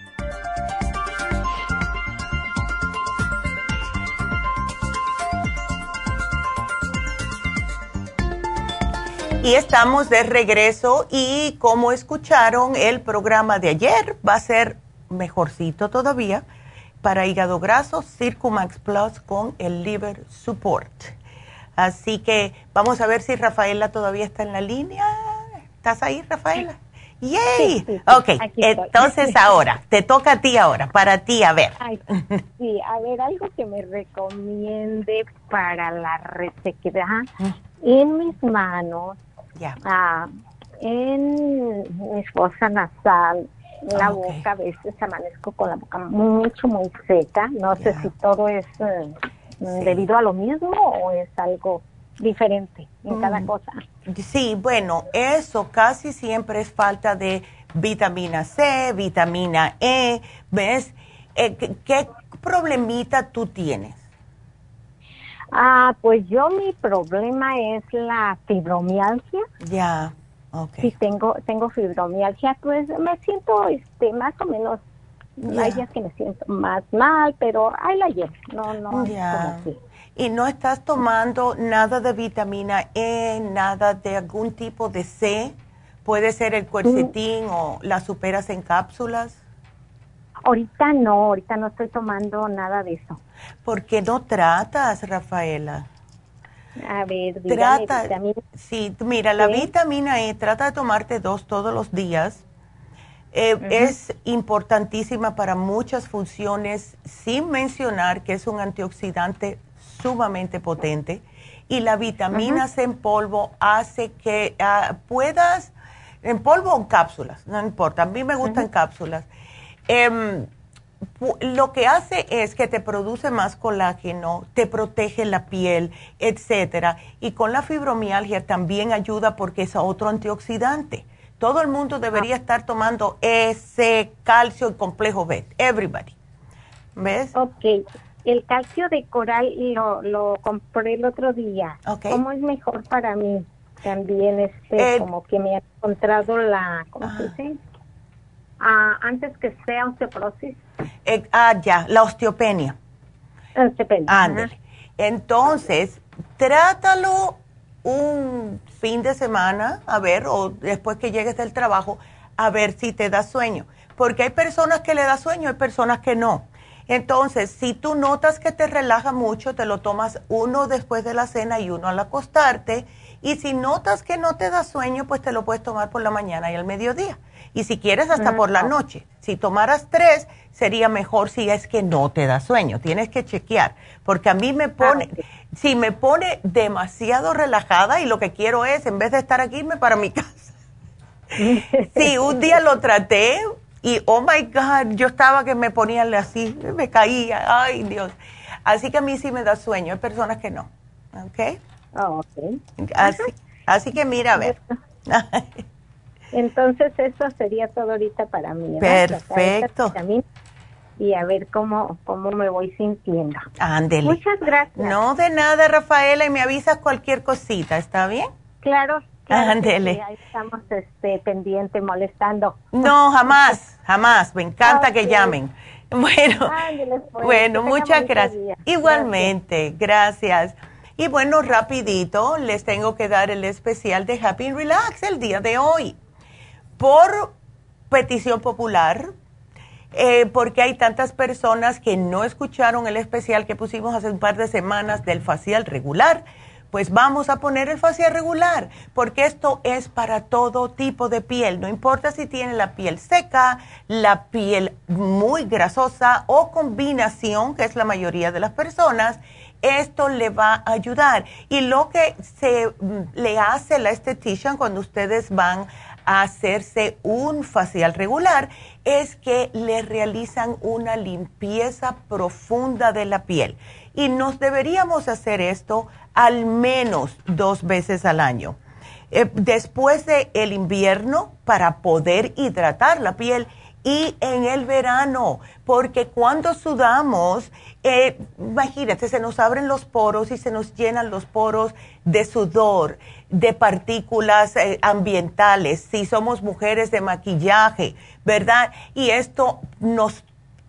Y estamos de regreso y como escucharon, el programa de ayer va a ser mejorcito todavía para hígado graso, Circumax Plus con el Liver Support. Así que vamos a ver si Rafaela todavía está en la línea. ¿Estás ahí, Rafaela? ¡Yay! ok, entonces [laughs] ahora, te toca a ti ahora, para ti, a ver. sí, a ver, algo que me recomiende para la resequedad mm. en mis manos Ah, en mi fosa nasal, la boca, a veces amanezco con la boca mucho, muy seca. No sé si todo es eh, debido a lo mismo o es algo diferente en cada mm. cosa. Sí, bueno, eso casi siempre es falta de vitamina C, vitamina E. ¿Ves? Eh, ¿qué, problemita tú tienes? Ah, pues yo mi problema es la fibromialgia. Ya, ok. Sí, tengo, tengo fibromialgia, pues me siento este, más o menos, hay días que me siento más mal, pero ahí la llevo, no, no. Ya. ¿Y no estás tomando nada de vitamina E, nada de algún tipo de C? Puede ser el cuercetín o las superas en cápsulas. Ahorita no, ahorita no estoy tomando nada de eso. ¿Por qué no tratas, Rafaela? A ver, trata. Sí, mira, la vitamina E, trata de tomarte dos todos los días. Eh, es importantísima para muchas funciones, sin mencionar que es un antioxidante sumamente potente. Y la vitamina C en polvo hace que ah, puedas, en polvo o en cápsulas, no importa, a mí me gustan cápsulas. Em, lo que hace es que te produce más colágeno, te protege la piel, etcétera. Y con la fibromialgia también ayuda porque es otro antioxidante. Todo el mundo debería estar tomando ese calcio y complejo B. Everybody. ¿Ves? Ok. El calcio de coral lo, lo compré el otro día. ¿Cómo es mejor para mí? También este, eh, como que me ha encontrado la, ¿cómo se dice? Ah, antes que sea osteoporosis. Eh, ah, ya, la osteopenia. Osteopenia. Ándale. Entonces, trátalo un fin de semana, a ver, o después que llegues del trabajo, a ver si te da sueño. Porque hay personas que le da sueño, hay personas que no. Entonces, si tú notas que te relaja mucho, te lo tomas uno después de la cena y uno al acostarte. Y si notas que no te da sueño, pues te lo puedes tomar por la mañana y al mediodía. Y si quieres, hasta por la noche. Si tomaras tres, sería mejor si es que no te da sueño. Tienes que chequear. Porque a mí me pone, si me pone demasiado relajada y lo que quiero es, en vez de estar aquí, irme para mi casa. [laughs] sí, un día lo traté y, oh my God, yo estaba que me ponía así, me caía, ay Dios. Así que a mí sí me da sueño, hay personas que no. ¿Ok? Oh, okay. Así, así que mira, a ver. [laughs] Entonces eso sería todo ahorita para mí. Perfecto. Y a ver cómo, cómo me voy sintiendo. Ándele. Muchas gracias. No, de nada, Rafaela, y me avisas cualquier cosita, ¿está bien? Claro. Ándele. ahí estamos este, pendiente, molestando. No, jamás, jamás. Me encanta que llamen. [laughs] Bueno, pues, bueno, muchas gracias. Igualmente, gracias. Y bueno, rapidito, les tengo que dar el especial de Happy Relax el día de hoy por petición popular, eh, porque hay tantas personas que no escucharon el especial que pusimos hace un par de semanas del facial regular, pues vamos a poner el facial regular, porque esto es para todo tipo de piel, no importa si tiene la piel seca, la piel muy grasosa o combinación, que es la mayoría de las personas, esto le va a ayudar. Y lo que se mm, le hace la estetician cuando ustedes van hacerse un facial regular es que le realizan una limpieza profunda de la piel. Y nos deberíamos hacer esto al menos dos veces al año. Eh, después del el invierno, para poder hidratar la piel, y en el verano, porque cuando sudamos, eh, imagínate, se nos abren los poros y se nos llenan los poros de sudor de partículas eh, ambientales, si somos mujeres de maquillaje, ¿verdad? Y esto nos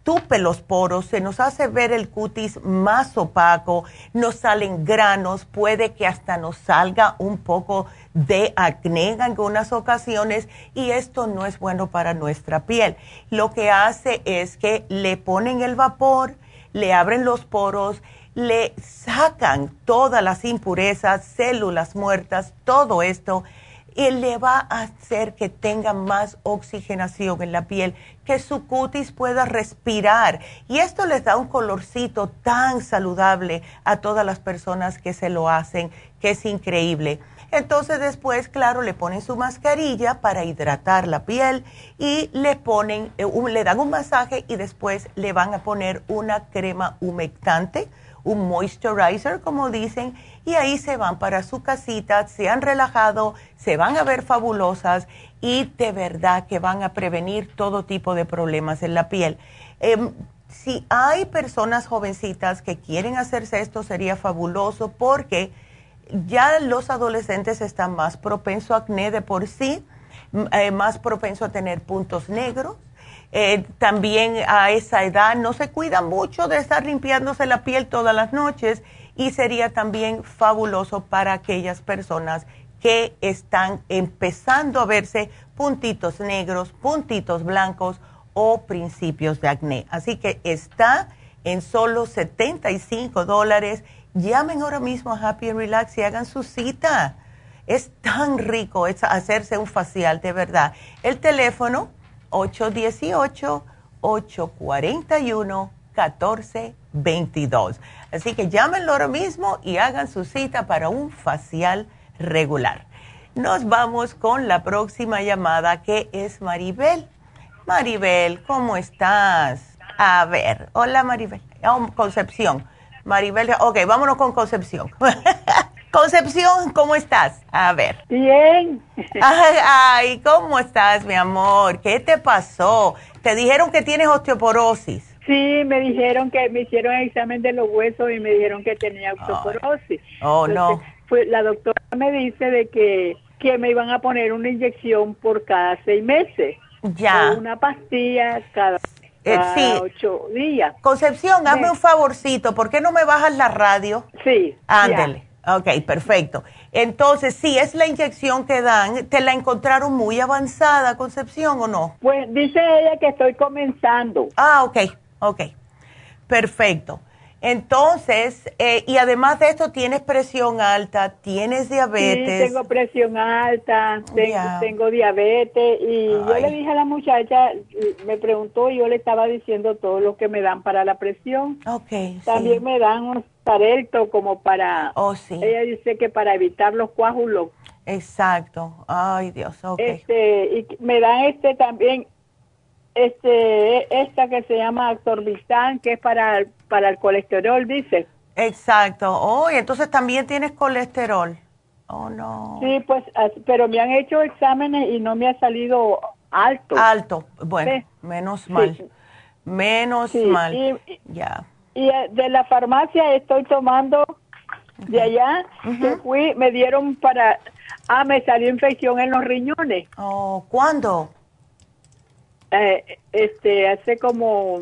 tupe los poros, se nos hace ver el cutis más opaco, nos salen granos, puede que hasta nos salga un poco de acné en algunas ocasiones y esto no es bueno para nuestra piel. Lo que hace es que le ponen el vapor, le abren los poros, le sacan todas las impurezas, células muertas, todo esto, y le va a hacer que tenga más oxigenación en la piel, que su cutis pueda respirar. Y esto les da un colorcito tan saludable a todas las personas que se lo hacen, que es increíble. Entonces después, claro, le ponen su mascarilla para hidratar la piel y le ponen, eh, le dan un masaje y después le van a poner una crema humectante un moisturizer, como dicen, y ahí se van para su casita, se han relajado, se van a ver fabulosas y de verdad que van a prevenir todo tipo de problemas en la piel. Em, si hay personas jovencitas que quieren hacerse esto, sería fabuloso porque ya los adolescentes están más propensos a acné de por sí, eh, más propensos a tener puntos negros eh, también a esa edad no se cuida mucho de estar limpiándose la piel todas las noches y sería también fabuloso para aquellas personas que están empezando a verse puntitos negros, puntitos blancos o principios de acné. Así que está en solo 75 dólares. Llamen ahora mismo a Happy Relax y hagan su cita. Es tan rico hacerse un facial, de verdad. El teléfono 1-818-841-1422. Así que llámenlo ahora mismo y hagan su cita para un facial regular. Nos vamos con la próxima llamada que es Maribel. Maribel, ¿cómo estás? A ver, hola Maribel. Oh, Concepción. Maribel, ok, vámonos con Concepción. [laughs] Concepción, ¿cómo estás? A ver. Bien. [laughs] Ay, ¿cómo estás, mi amor? ¿Qué te pasó? Te dijeron que tienes osteoporosis. Sí, me dijeron que me hicieron el examen de los huesos y me dijeron que tenía osteoporosis. Oh, no. La doctora me dice de que, que me iban a poner una inyección por cada seis meses. Ya. O una pastilla cada, Eh, sí. ocho días. Concepción, hazme Sí. un favorcito. ¿Por qué no me bajas la radio? Sí. Ándele. Ok, perfecto. Entonces, sí, es la inyección que dan. ¿Te la encontraron muy avanzada, Concepción, o no? Pues dice ella que estoy comenzando. Ah, ok, ok. Perfecto. Entonces, eh, y además de esto, tienes presión alta, tienes diabetes. Sí, tengo presión alta, tengo, Ya. tengo diabetes y yo le dije a la muchacha, me preguntó y yo le estaba diciendo todo lo que me dan para la presión. Ok, sí. También me dan Xarelto como para, Oh, sí. ella dice que para evitar los coágulos. Exacto. Ay, Dios, ok. Este, y me dan este también, este, esta que se llama Actorbistan, que es para, el- para el colesterol, dice. Exacto. Oh, y entonces también tienes colesterol. Oh, no. Sí, pues, pero me han hecho exámenes y no me ha salido alto. Alto. Bueno, Sí. menos mal. Sí. Menos Sí, mal. ya. Y eh, de la farmacia estoy tomando de allá, que fui, me dieron para, ah, me salió infección en los riñones. Oh, ¿cuándo? Eh, este, hace como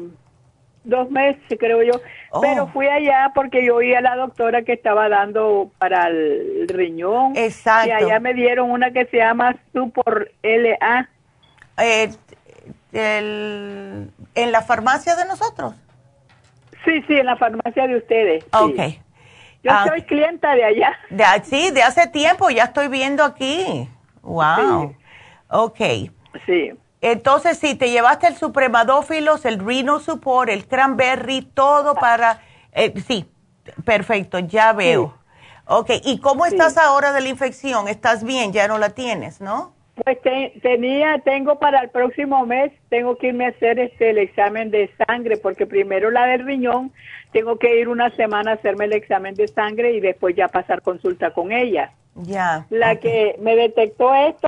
dos meses, creo yo. Oh. Pero fui allá porque yo oí a la doctora que estaba dando para el riñón. Exacto. Y allá me dieron una que se llama Supor LA. Eh, el- en la farmacia de nosotros. Sí, sí, en la farmacia de ustedes. sí. Ok. Yo Ah, soy clienta de allá. De, sí, de hace tiempo, ya estoy viendo aquí. Wow. Sí. Ok. Sí. Entonces, sí, te llevaste el supremadófilos, el Reno Support, el cranberry, todo para... eh, sí, perfecto, ya veo. Ok, ¿y cómo estás ahora de la infección? ¿Estás bien? Ya no la tienes, ¿no? Pues te- tenía, tengo para el próximo mes, tengo que irme a hacer este el examen de sangre, porque primero la del riñón, tengo que ir una semana a hacerme el examen de sangre y después ya pasar consulta con ella. Ya. La que me detectó esto,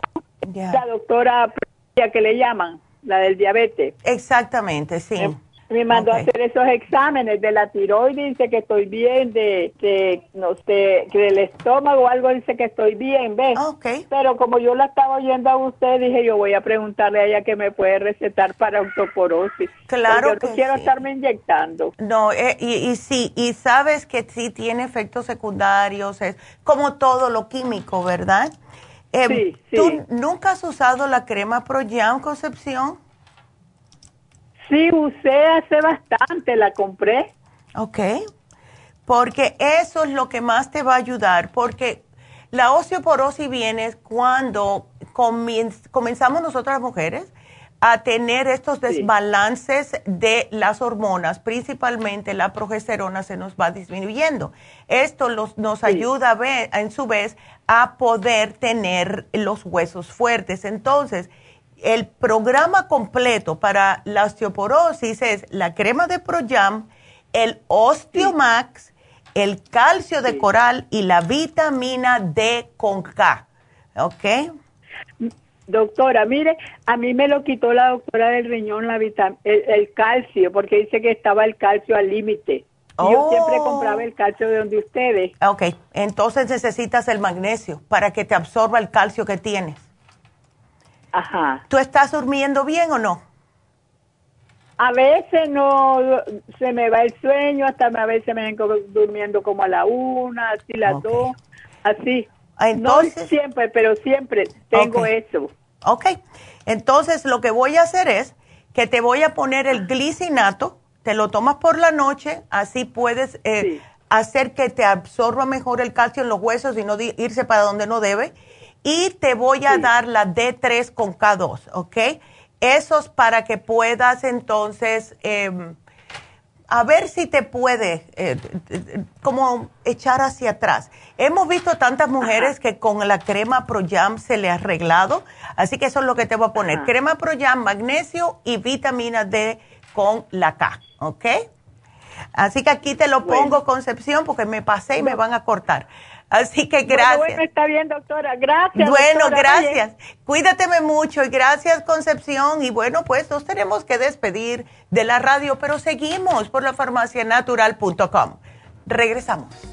la doctora ya que le llaman, la del diabetes. Exactamente, sí. Me, me mandó a hacer esos exámenes de la tiroides, dice que estoy bien, de, de no sé, que del estómago o algo dice que estoy bien, ¿ves? Ok. Pero como yo la estaba oyendo a usted, dije yo voy a preguntarle a ella que me puede recetar para osteoporosis. Claro yo no que quiero sí. estarme inyectando. No, eh, y, y sí, y sabes que sí tiene efectos secundarios, es como todo lo químico, ¿verdad? Eh, Sí, sí. ¿Tú nunca has usado la crema Pro Jam, Concepción? Sí, usé hace bastante, la compré. Ok. Porque eso es lo que más te va a ayudar, porque la osteoporosis viene cuando comenzamos nosotras las mujeres a tener estos Sí. desbalances de las hormonas, principalmente la progesterona se nos va disminuyendo. Esto los- nos Sí. ayuda a ver, en su vez a poder tener los huesos fuertes. Entonces, el programa completo para la osteoporosis es la crema de Proyam, el Osteomax, el calcio de Sí. coral y la vitamina D con K. ¿Ok? Doctora, mire, a mí me lo quitó la doctora del riñón la vitam el, el calcio, porque dice que estaba el calcio al límite. Yo Oh. siempre compraba el calcio de donde ustedes. Ok, entonces necesitas el magnesio para que te absorba el calcio que tienes. Ajá. ¿Tú estás durmiendo bien o no? A veces no se me va el sueño, hasta a veces me vengo durmiendo como a la una, así las dos, así. Entonces- no siempre, pero siempre tengo eso. Ok, entonces lo que voy a hacer es que te voy a poner el glicinato, te lo tomas por la noche, así puedes eh, Sí. hacer que te absorba mejor el calcio en los huesos y no irse para donde no debe. Y te voy a Sí. dar la D3 con K2, ¿ok? esos para que puedas entonces em, a ver si te puede eh, como echar hacia atrás. Hemos visto tantas mujeres que con la crema Pro Jam se le ha arreglado, así que eso es lo que te voy a poner. Crema Pro Jam, magnesio y vitamina D con la K, ¿ok? Así que aquí te lo pongo, Concepción, porque me pasé y me van a cortar. Así que gracias. Bueno, está bien, doctora. Gracias. Bueno, gracias. Cuídateme mucho y gracias, Concepción. Y bueno, pues nos tenemos que despedir de la radio, pero seguimos por la farmacianatural.com. Regresamos.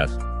Yes.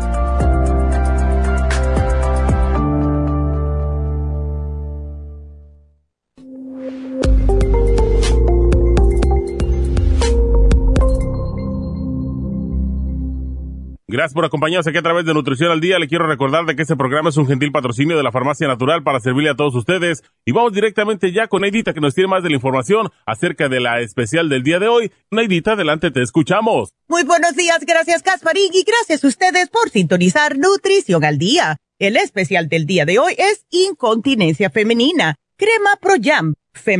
Gracias por acompañarnos aquí a través de Nutrición al Día. Le quiero recordar de que este programa es un gentil patrocinio de la Farmacia Natural para servirle a todos ustedes. Y vamos directamente ya con Neidita que nos tiene más de la información acerca de la especial del día de hoy. Neidita, adelante, te escuchamos. Muy buenos días, gracias Casparín y gracias a ustedes por sintonizar Nutrición al Día. El especial del día de hoy es Incontinencia Femenina, Crema Pro Jam,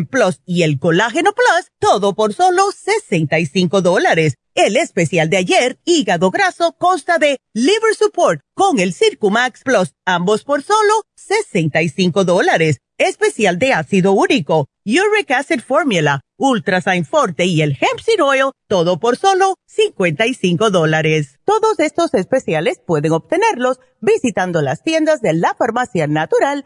Plus y el Colágeno Plus, todo por solo 65 dólares. El especial de ayer, hígado graso, consta de Liver Support con el Circumax Plus, ambos por solo 65 dólares. Especial de ácido úrico, Uric Acid Formula, Ultrasign Forte y el Hemp Seed Oil, todo por solo 55 dólares. Todos estos especiales pueden obtenerlos visitando las tiendas de la farmacia natural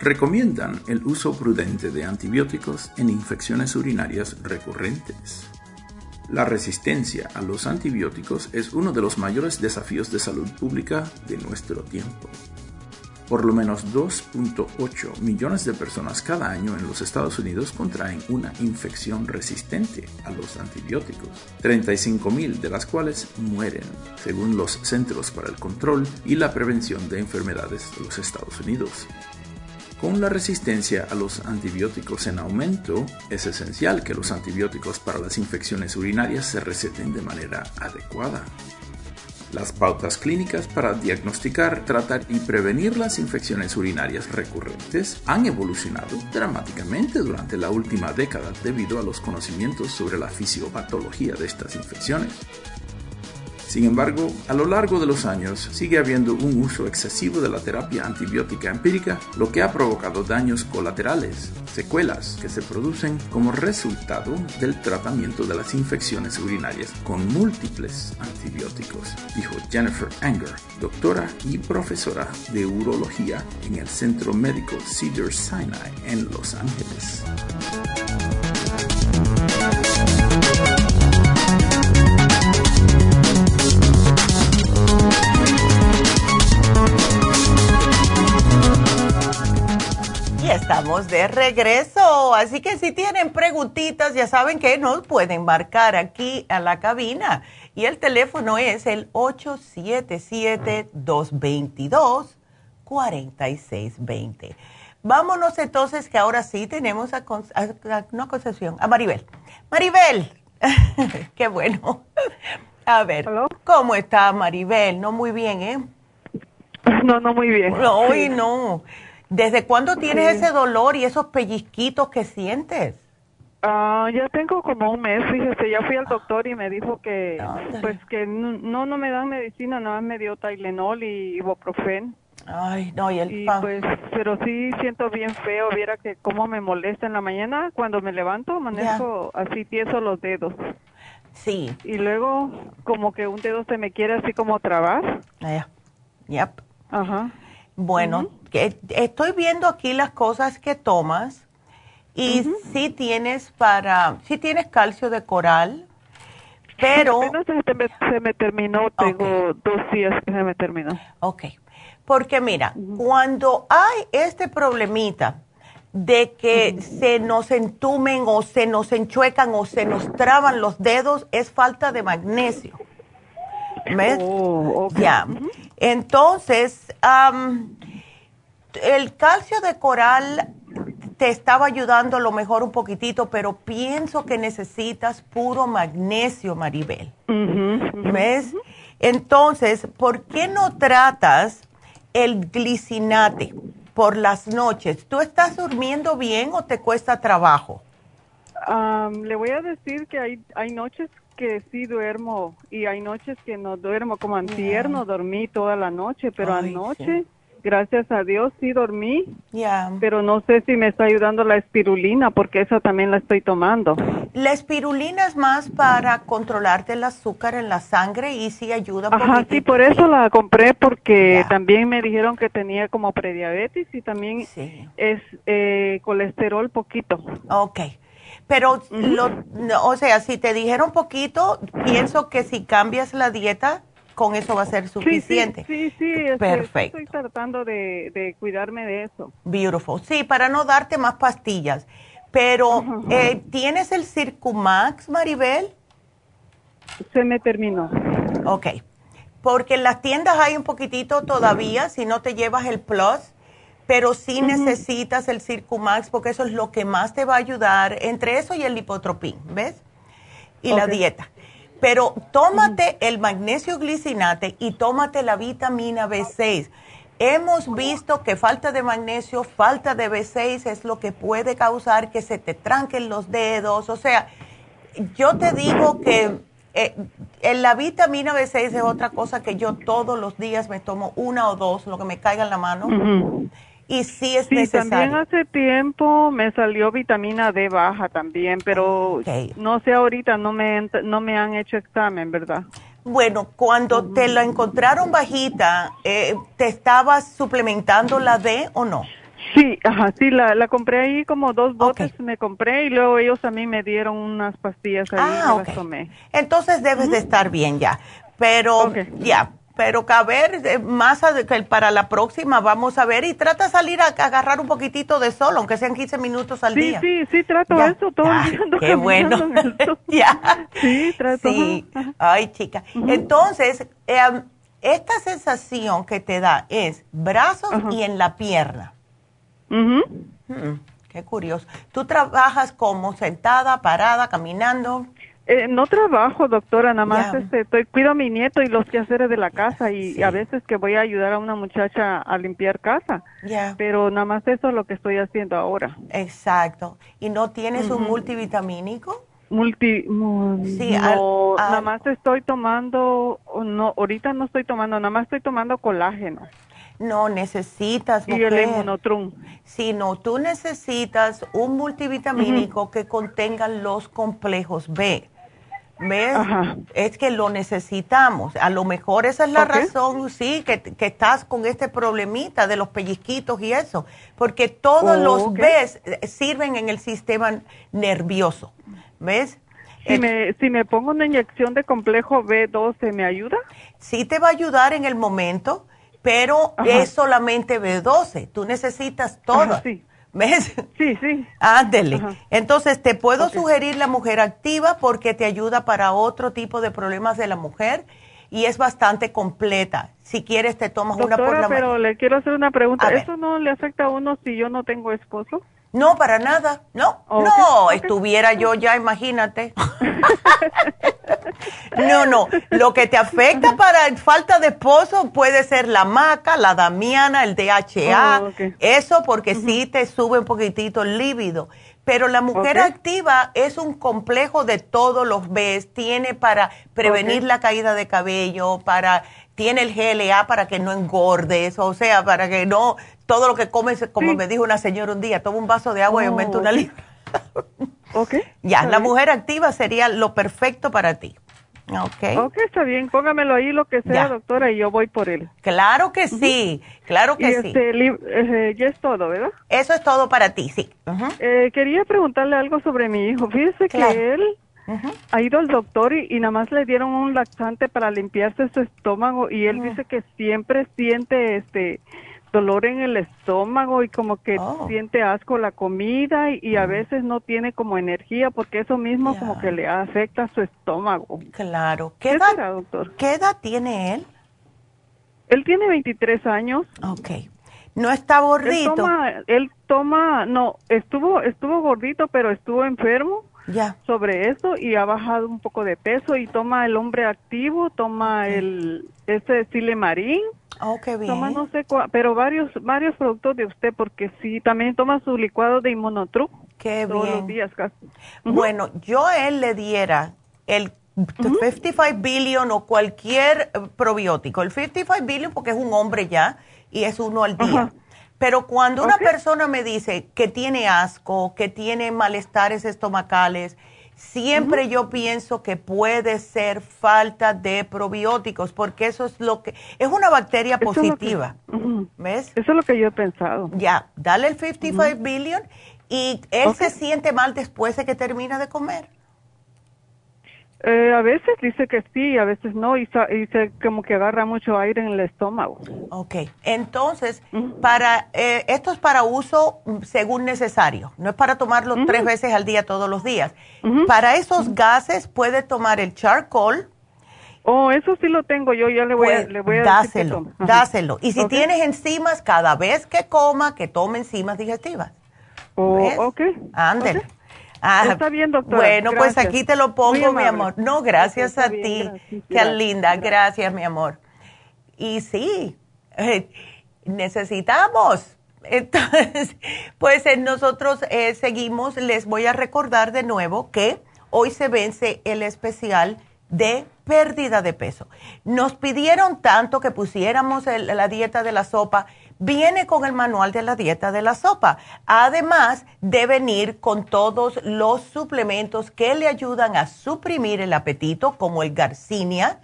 Recomiendan el uso prudente de antibióticos en infecciones urinarias recurrentes. La resistencia a los antibióticos es uno de los mayores desafíos de salud pública de nuestro tiempo. Por lo menos 2.8 millones de personas cada año en los Estados Unidos contraen una infección resistente a los antibióticos, 35.000 de las cuales mueren, según los Centros para el Control y la Prevención de Enfermedades de los Estados Unidos. Con la resistencia a los antibióticos en aumento, es esencial que los antibióticos para las infecciones urinarias se receten de manera adecuada. Las pautas clínicas para diagnosticar, tratar y prevenir las infecciones urinarias recurrentes han evolucionado dramáticamente durante la última década debido a los conocimientos sobre la fisiopatología de estas infecciones. Sin embargo, a lo largo de los años sigue habiendo un uso excesivo de la terapia antibiótica empírica, lo que ha provocado daños colaterales, secuelas que se producen como resultado del tratamiento de las infecciones urinarias con múltiples antibióticos, dijo Jennifer Anger, doctora y profesora de urología en el Centro Médico Cedar Sinai en Los Ángeles. Estamos de regreso. Así que si tienen preguntitas, ya saben que nos pueden marcar aquí a la cabina. Y el teléfono es el 877-222-4620. Vámonos entonces, que ahora sí tenemos a, a, no Concepción, a Maribel. Maribel, [laughs] qué bueno. A ver, ¿cómo está Maribel? No muy bien, ¿eh? No, no muy bien. No, hoy no. ¿Desde cuándo tienes ese dolor y esos pellizquitos que sientes? Ah, ya tengo como un mes, fíjese, ya fui al doctor y me dijo que pues que no no me dan medicina, nada más me dio Tylenol y ibuprofen. Ay, no, y el y pues, pero sí siento bien feo, viera que cómo me molesta en la mañana cuando me levanto, manejo así tieso los dedos. Sí. Y luego como que un dedo se me quiere así como trabar. Ya. Yep. Ajá. Bueno, estoy viendo aquí las cosas que tomas y si tienes para, si tienes calcio de coral, pero... se me, terminó, tengo dos días que se me terminó. Ok, porque mira, cuando hay este problemita de que se nos entumen o se nos enchuecan o se nos traban los dedos, es falta de magnesio. ¿Ves? Oh, Ya. Entonces, el calcio de coral te estaba ayudando a lo mejor un poquitito, pero pienso que necesitas puro magnesio, Maribel. ¿Ves? Entonces, ¿por qué no tratas el glicinate por las noches? ¿Tú estás durmiendo bien o te cuesta trabajo? le voy a decir que hay, hay noches que sí duermo y hay noches que no duermo, como antier no dormí toda la noche, pero anoche, gracias a Dios, sí dormí. Pero no sé si me está ayudando la espirulina, porque esa también la estoy tomando. La espirulina es más para controlarte el azúcar en la sangre y sí ayuda. Ajá, sí, por eso la compré, porque también me dijeron que tenía como prediabetes y también es eh, colesterol poquito. Ok. Pero, lo, o sea, si te dijeron poquito, pienso que si cambias la dieta, con eso va a ser suficiente. Sí, sí, sí, Perfecto. Estoy tratando de, cuidarme de eso. Beautiful. Sí, para no darte más pastillas. Pero, eh, ¿tienes el Circumax, Maribel? Se me terminó. Ok. Porque en las tiendas hay un poquitito todavía, si no te llevas el Plus pero sí necesitas el Circumax porque eso es lo que más te va a ayudar, entre eso y el lipotropín, ¿ves? Y la dieta. Pero tómate el magnesio glicinate y tómate la vitamina B6. hemos visto que falta de magnesio, falta de B6 es lo que puede causar que se te tranquen los dedos. O sea, yo te digo que eh, en la vitamina B6 es otra cosa que yo todos los días me tomo una o dos, lo que me caiga en la mano. Y sí es sí, también hace tiempo me salió vitamina D baja también, pero no sé ahorita, no me, no me han hecho examen, ¿verdad? Bueno, cuando te la encontraron bajita, eh, ¿te estabas suplementando la D o no? Sí, ajá, sí, la, la compré ahí como dos botes me compré y luego ellos a mí me dieron unas pastillas ahí ah, y las tomé. Entonces debes de estar bien ya, pero ya, pero que a ver, eh, más para la próxima vamos a ver y trata de salir a, agarrar un poquitito de sol, aunque sean 15 minutos al día. Sí, sí, sí, trato eso todo el día. Qué bueno. [laughs] ya. Sí, trato. Sí. Ay, chica. Entonces, em, esta sensación que te da es brazos y en la pierna. Mm, qué curioso. ¿Tú trabajas como sentada, parada, caminando? Eh, no trabajo, doctora, nada más este, estoy, cuido a mi nieto y los quehaceres de la casa y a veces que voy a ayudar a una muchacha a limpiar casa. Pero nada más eso es lo que estoy haciendo ahora. Exacto. ¿Y no tienes un multivitamínico? Multi, sí, nada más estoy tomando, no, ahorita no estoy tomando, nada más estoy tomando colágeno. No necesitas, y el inmunotrum. Si no, tú necesitas un multivitamínico que contenga los complejos B. ¿Ves? Es que lo necesitamos. A lo mejor esa es la razón, sí, que, que, estás con este problemita de los pellizquitos y eso. Porque todos oh, los B eh, sirven en el sistema nervioso. ¿Ves? Si, me, si me pongo una inyección de complejo B12, ¿me ayuda? Sí, te va a ayudar en el momento pero es solamente B12. Tú necesitas todo. sí. ¿Ves? Sí, sí. Ándele. Entonces, te puedo sugerir la mujer activa porque te ayuda para otro tipo de problemas de la mujer y es bastante completa. Si quieres, te tomas una por la pero le quiero hacer una pregunta. ¿Eso no le afecta a uno si yo no tengo esposo? No, para nada. No, no, estuviera yo ya, imagínate. [laughs] no, no. Lo que te afecta para falta de esposo puede ser la maca, la damiana, el DHA. Oh, eso porque sí te sube un poquitito el líbido. Pero la mujer activa es un complejo de todos los Bs. Tiene para prevenir la caída de cabello, para tiene el GLA para que no engordes, o sea, para que no todo lo que comes, como me dijo una señora un día, toma un vaso de agua y aumenta una oh, libra. [laughs] ok. Ya, la mujer activa sería lo perfecto para ti. Ok. Ok, está bien, póngamelo ahí lo que sea, doctora, y yo voy por él. Claro que sí, claro que sí. Este, eh, ya es todo, ¿verdad? Eso es todo para ti, sí. eh, quería preguntarle algo sobre mi hijo. Fíjese que él ha ido al doctor y, nada más le dieron un laxante para limpiarse su estómago y él dice que siempre siente este dolor en el estómago y como que oh. siente asco la comida y, a veces no tiene como energía porque eso mismo como que le afecta su estómago. Claro. ¿Qué, edad, doctor? ¿Qué edad tiene él? Él tiene 23 años. Ok. ¿No está gordito? Él toma, él toma, no, estuvo, estuvo gordito, pero estuvo enfermo ya. sobre eso y ha bajado un poco de peso y toma el hombre activo, toma el, ese marín Oh, qué bien. Toma no sé cuál, pero varios varios productos de usted porque sí, también toma su licuado de inmunotru. Qué todos bien. los días casi. Bueno, yo a él le diera el 55 billion o cualquier eh, probiótico. El 55 billion porque es un hombre ya y es uno al día. Pero cuando una persona me dice que tiene asco, que tiene malestares estomacales, Siempre yo pienso que puede ser falta de probióticos, porque eso es lo que es una bacteria positiva. ¿Ves? Eso es lo que yo he pensado. Ya, dale el 55 billion y él se siente mal después de que termina de comer. Eh, a veces dice que sí, a veces no, y, se como que agarra mucho aire en el estómago. Ok, entonces, para eh, esto es para uso mm, según necesario, no es para tomarlo tres veces al día todos los días. Para esos gases puede tomar el charcoal. Oh, eso sí lo tengo yo, ya le voy, a, pues, le voy a dáselo, dáselo. Y si tienes enzimas, cada vez que coma, que tome enzimas digestivas. Oh, ok. Ándele. Ah, Está bien, doctora. Bueno, pues aquí te lo pongo, mi amor. No, gracias a ti. Qué linda, gracias, mi amor. Y sí, eh, necesitamos. Entonces, [laughs] pues nosotros eh, seguimos, les voy a recordar de nuevo que hoy se vence el especial de pérdida de peso. Nos pidieron tanto que pusiéramos la dieta de la sopa. Viene con el manual de la dieta de la sopa. Además de venir con todos los suplementos que le ayudan a suprimir el apetito, como el Garcinia,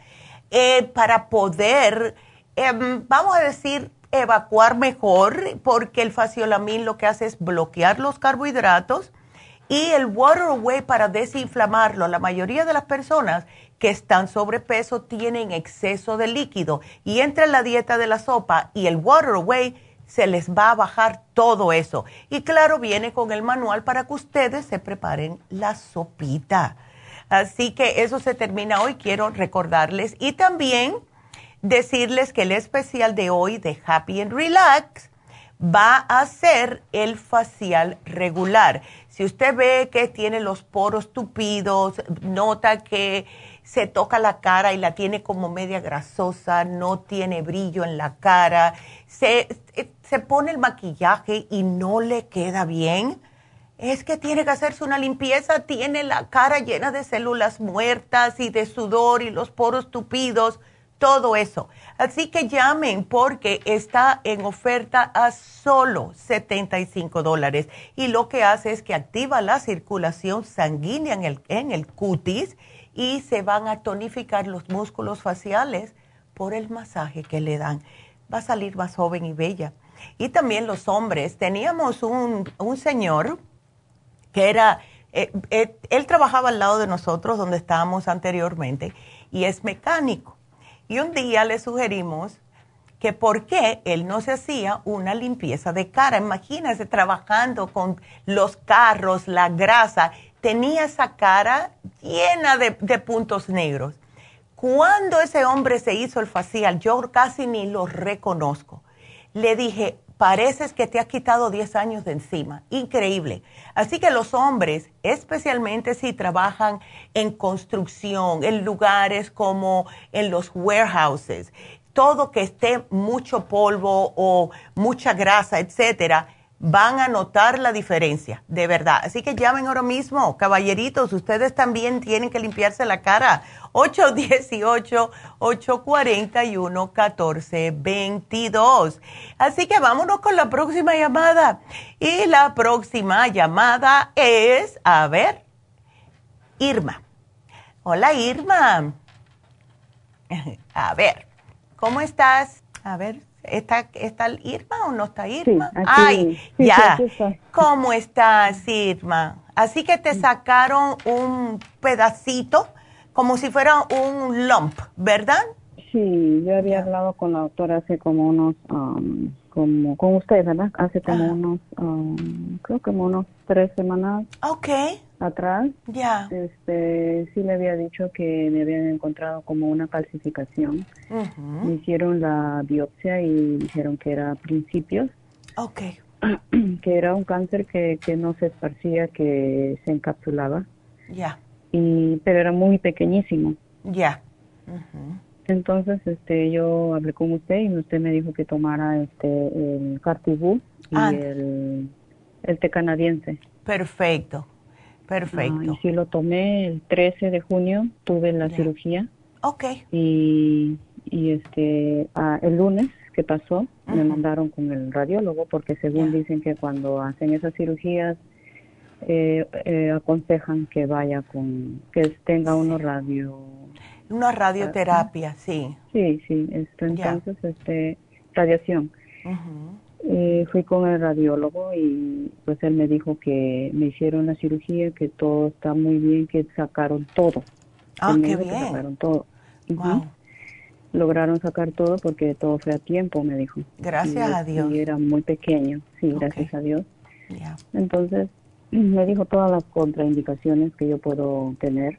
eh, para poder, em, vamos a decir, evacuar mejor, porque el faciolamin lo que hace es bloquear los carbohidratos y el Waterway para desinflamarlo. La mayoría de las personas que están sobrepeso tienen exceso de líquido y entre la dieta de la sopa y el Waterway se les va a bajar todo eso. Y claro, viene con el manual para que ustedes se preparen la sopita. Así que eso se termina hoy, quiero recordarles. Y también decirles que el especial de hoy de Happy and Relax va a ser el facial regular. Si usted ve que tiene los poros tupidos, nota que se toca la cara y la tiene como media grasosa, no tiene brillo en la cara, se, se pone el maquillaje y no le queda bien, es que tiene que hacerse una limpieza, tiene la cara llena de células muertas y de sudor y los poros tupidos, todo eso. Así que llamen porque está en oferta a solo 75 dólares y lo que hace es que activa la circulación sanguínea en el, en el cutis y se van a tonificar los músculos faciales por el masaje que le dan. Va a salir más joven y bella. Y también los hombres. Teníamos un, señor que era, eh, eh, él trabajaba al lado de nosotros donde estábamos anteriormente y es mecánico. Y un día le sugerimos que por qué él no se hacía una limpieza de cara. Imagínese trabajando con los carros, la grasa tenía esa cara llena de, puntos negros. Cuando ese hombre se hizo el facial, yo casi ni lo reconozco. Le dije, pareces que te has quitado 10 años de encima. Increíble. Así que los hombres, especialmente si trabajan en construcción, en lugares como en los warehouses, todo que esté mucho polvo o mucha grasa, etcétera, van a notar la diferencia, de verdad. Así que llamen ahora mismo, caballeritos, ustedes también tienen que limpiarse la cara. 818-841-1422. Así que vámonos con la próxima llamada. Y la próxima llamada es, a ver, Irma. Hola Irma. [laughs] A ver, ¿cómo estás? A ver, ¿Está, ¿Está Irma o no está Irma? Ay, ya. ¿Cómo estás, Irma? Así que te sacaron un pedacito como si fuera un lump, ¿verdad? Sí, yo había hablado con la doctora hace como unos, um, como con usted, ¿verdad? Hace como unos, um, creo que como unos tres semanas. Ok atrás, ya este, sí le había dicho que me habían encontrado como una calcificación. Me hicieron la biopsia y dijeron que era principios. Ok. [clears throat] Que era un cáncer que, que no se esparcía, que se encapsulaba. Ya. Y, pero era muy pequeñísimo. Ya. Entonces, este, yo hablé con usted y usted me dijo que tomara este el Cartibú y ah. el, el té canadiense. Perfecto. Perfecto. y sí lo tomé el 13 de junio, tuve la cirugía. Ok. Y, y este, ah, el lunes que pasó, me mandaron con el radiólogo porque según dicen que cuando hacen esas cirugías eh, eh, aconsejan que vaya con, que tenga uno radio. Una radioterapia, sí. Sí, sí, esto, entonces, este, radiación. Eh, fui con el radiólogo y pues él me dijo que me hicieron la cirugía, que todo está muy bien, que sacaron todo. Ah, qué bien. Sacaron todo. Lograron sacar todo porque todo fue a tiempo, me dijo. Gracias a Dios. Y era muy pequeño, sí, gracias a Dios. Entonces [clears throat] me dijo todas las contraindicaciones que yo puedo tener.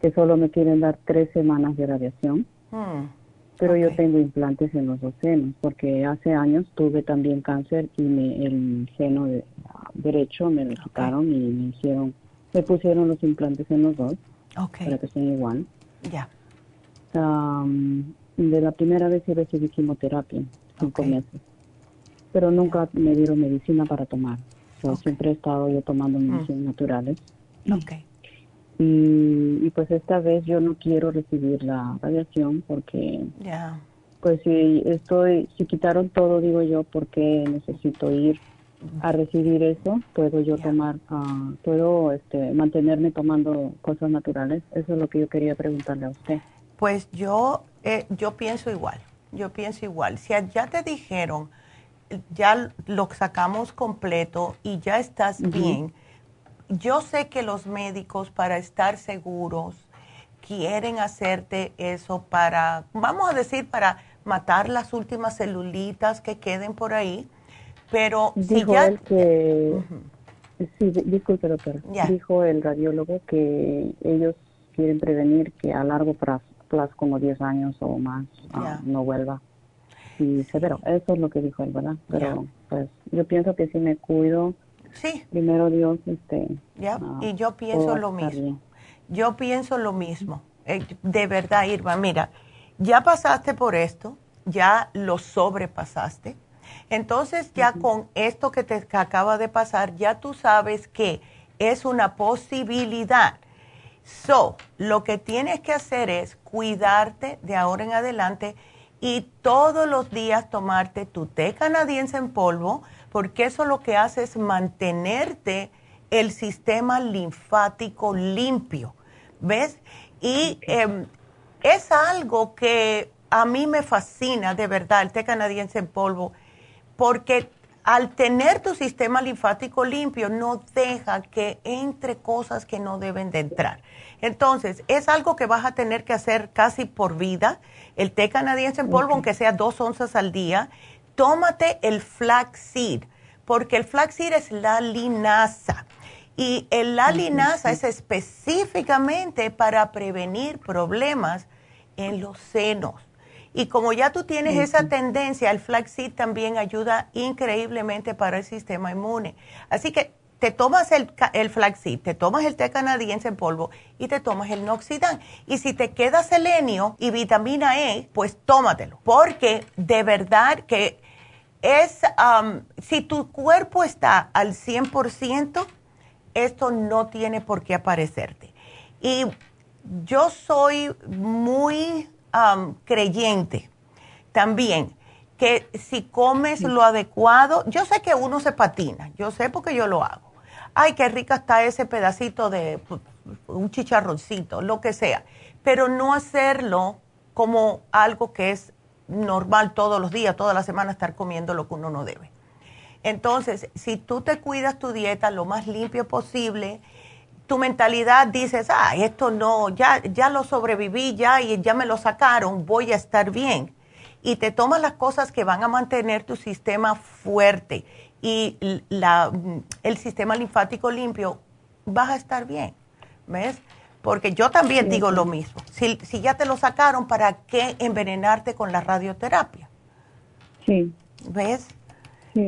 Que solo me quieren dar tres semanas de radiación. Hmm. Pero yo tengo implantes en los dos senos, porque hace años tuve también cáncer y me, el seno derecho me lo quitaron y me hicieron, me pusieron los implantes en los dos, para que sean igual. Ya. de la primera vez recibí quimioterapia. cinco meses. Pero nunca me dieron medicina para tomar. Siempre he estado yo tomando mm. medicinas naturales. Okay. Y, pues esta vez yo no quiero recibir la radiación porque pues si estoy si quitaron todo digo yo porque necesito ir a recibir eso puedo yo tomar uh, puedo este mantenerme tomando cosas naturales eso es lo que yo quería preguntarle a usted. Pues yo eh, yo pienso igual yo pienso igual. Si ya te dijeron ya lo sacamos completo y ya estás bien yo sé que los médicos para estar seguros quieren hacerte eso para, vamos a decir, para matar las últimas celulitas que queden por ahí, pero dijo si ya... Él que, Sí, disculpe doctor, dijo el radiólogo que ellos quieren prevenir que a largo plazo, como 10 años o más, ah, no vuelva. Y severo, eso es lo que dijo él, ¿verdad? Pero pues yo pienso que si me cuido Sí. Primero Dios, este. Ya, ah, y yo pienso lo mismo. Yo pienso lo mismo. De verdad, Irma, mira, ya pasaste por esto, ya lo sobrepasaste. Entonces, ya con esto que te acaba de pasar, ya tú sabes que es una posibilidad. So, lo que tienes que hacer es cuidarte de ahora en adelante y todos los días tomarte tu té canadiense en polvo, porque eso lo que hace es mantenerte el sistema linfático limpio, ¿ves? Y em, es algo que a mí me fascina, de verdad, el té canadiense en polvo, porque al tener tu sistema linfático limpio no deja que entre cosas que no deben de entrar. Entonces, es algo que vas a tener que hacer casi por vida. El té canadiense en polvo, aunque sea dos onzas al día, tómate el flaxseed, porque el flaxseed es la linaza. Y la linaza es específicamente para prevenir problemas en los senos. Y como ya tú tienes esa tendencia, el flaxseed también ayuda increíblemente para el sistema inmune. Así que te tomas el, el flaxseed, te tomas el té canadiense en polvo y te tomas el noxidán. Y si te queda selenio y vitamina E, pues tómatelo. Porque de verdad que es, um, si tu cuerpo está al 100%, esto no tiene por qué aparecerte. Y yo soy muy um, creyente también que si comes lo adecuado, yo sé que uno se patina, yo sé porque yo lo hago. Ay, qué rica está ese pedacito de un chicharroncito, lo que sea, pero no hacerlo como algo que es normal todos los días, toda la semana estar comiendo lo que uno no debe. Entonces, si tú te cuidas tu dieta lo más limpio posible, tu mentalidad dices, ah, esto no, ya, ya lo sobreviví, ya, y ya me lo sacaron, voy a estar bien. Y te tomas las cosas que van a mantener tu sistema fuerte y la, el sistema linfático limpio, vas a estar bien. ¿Ves? Porque yo también digo lo mismo. Si, si ya te lo sacaron, ¿para qué envenenarte con la radioterapia? Sí. ¿Ves? Sí,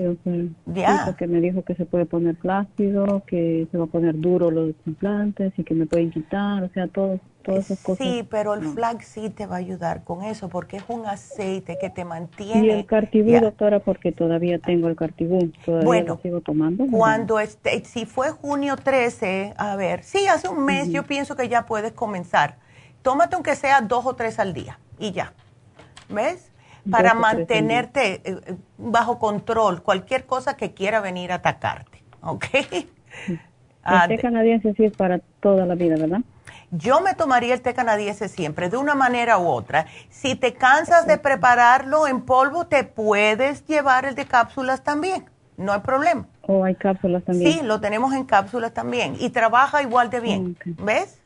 Ya. porque me dijo que se puede poner plácido, que se va a poner duro los implantes y que me pueden quitar, o sea, todo, todas esas cosas. Sí, pero el flaxseed te va a ayudar con eso porque es un aceite que te mantiene. Y el cartibú, doctora, porque todavía tengo el cartibú, todavía bueno, lo sigo tomando. Cuando este, si fue junio 13, a ver, sí, hace un mes yo pienso que ya puedes comenzar. Tómate aunque sea dos o tres al día y ya. ¿Ves? Para mantenerte eh, eh, bajo control cualquier cosa que quiera venir a atacarte. ¿Ok? [laughs] El té canadiense sí es para toda la vida, ¿verdad? Yo me tomaría el té canadiense siempre, de una manera u otra. Si te cansas de prepararlo en polvo, te puedes llevar el de cápsulas también. No hay problema. ¿O hay cápsulas también? Sí, lo tenemos en cápsulas también. Y trabaja igual de bien. ¿Ves?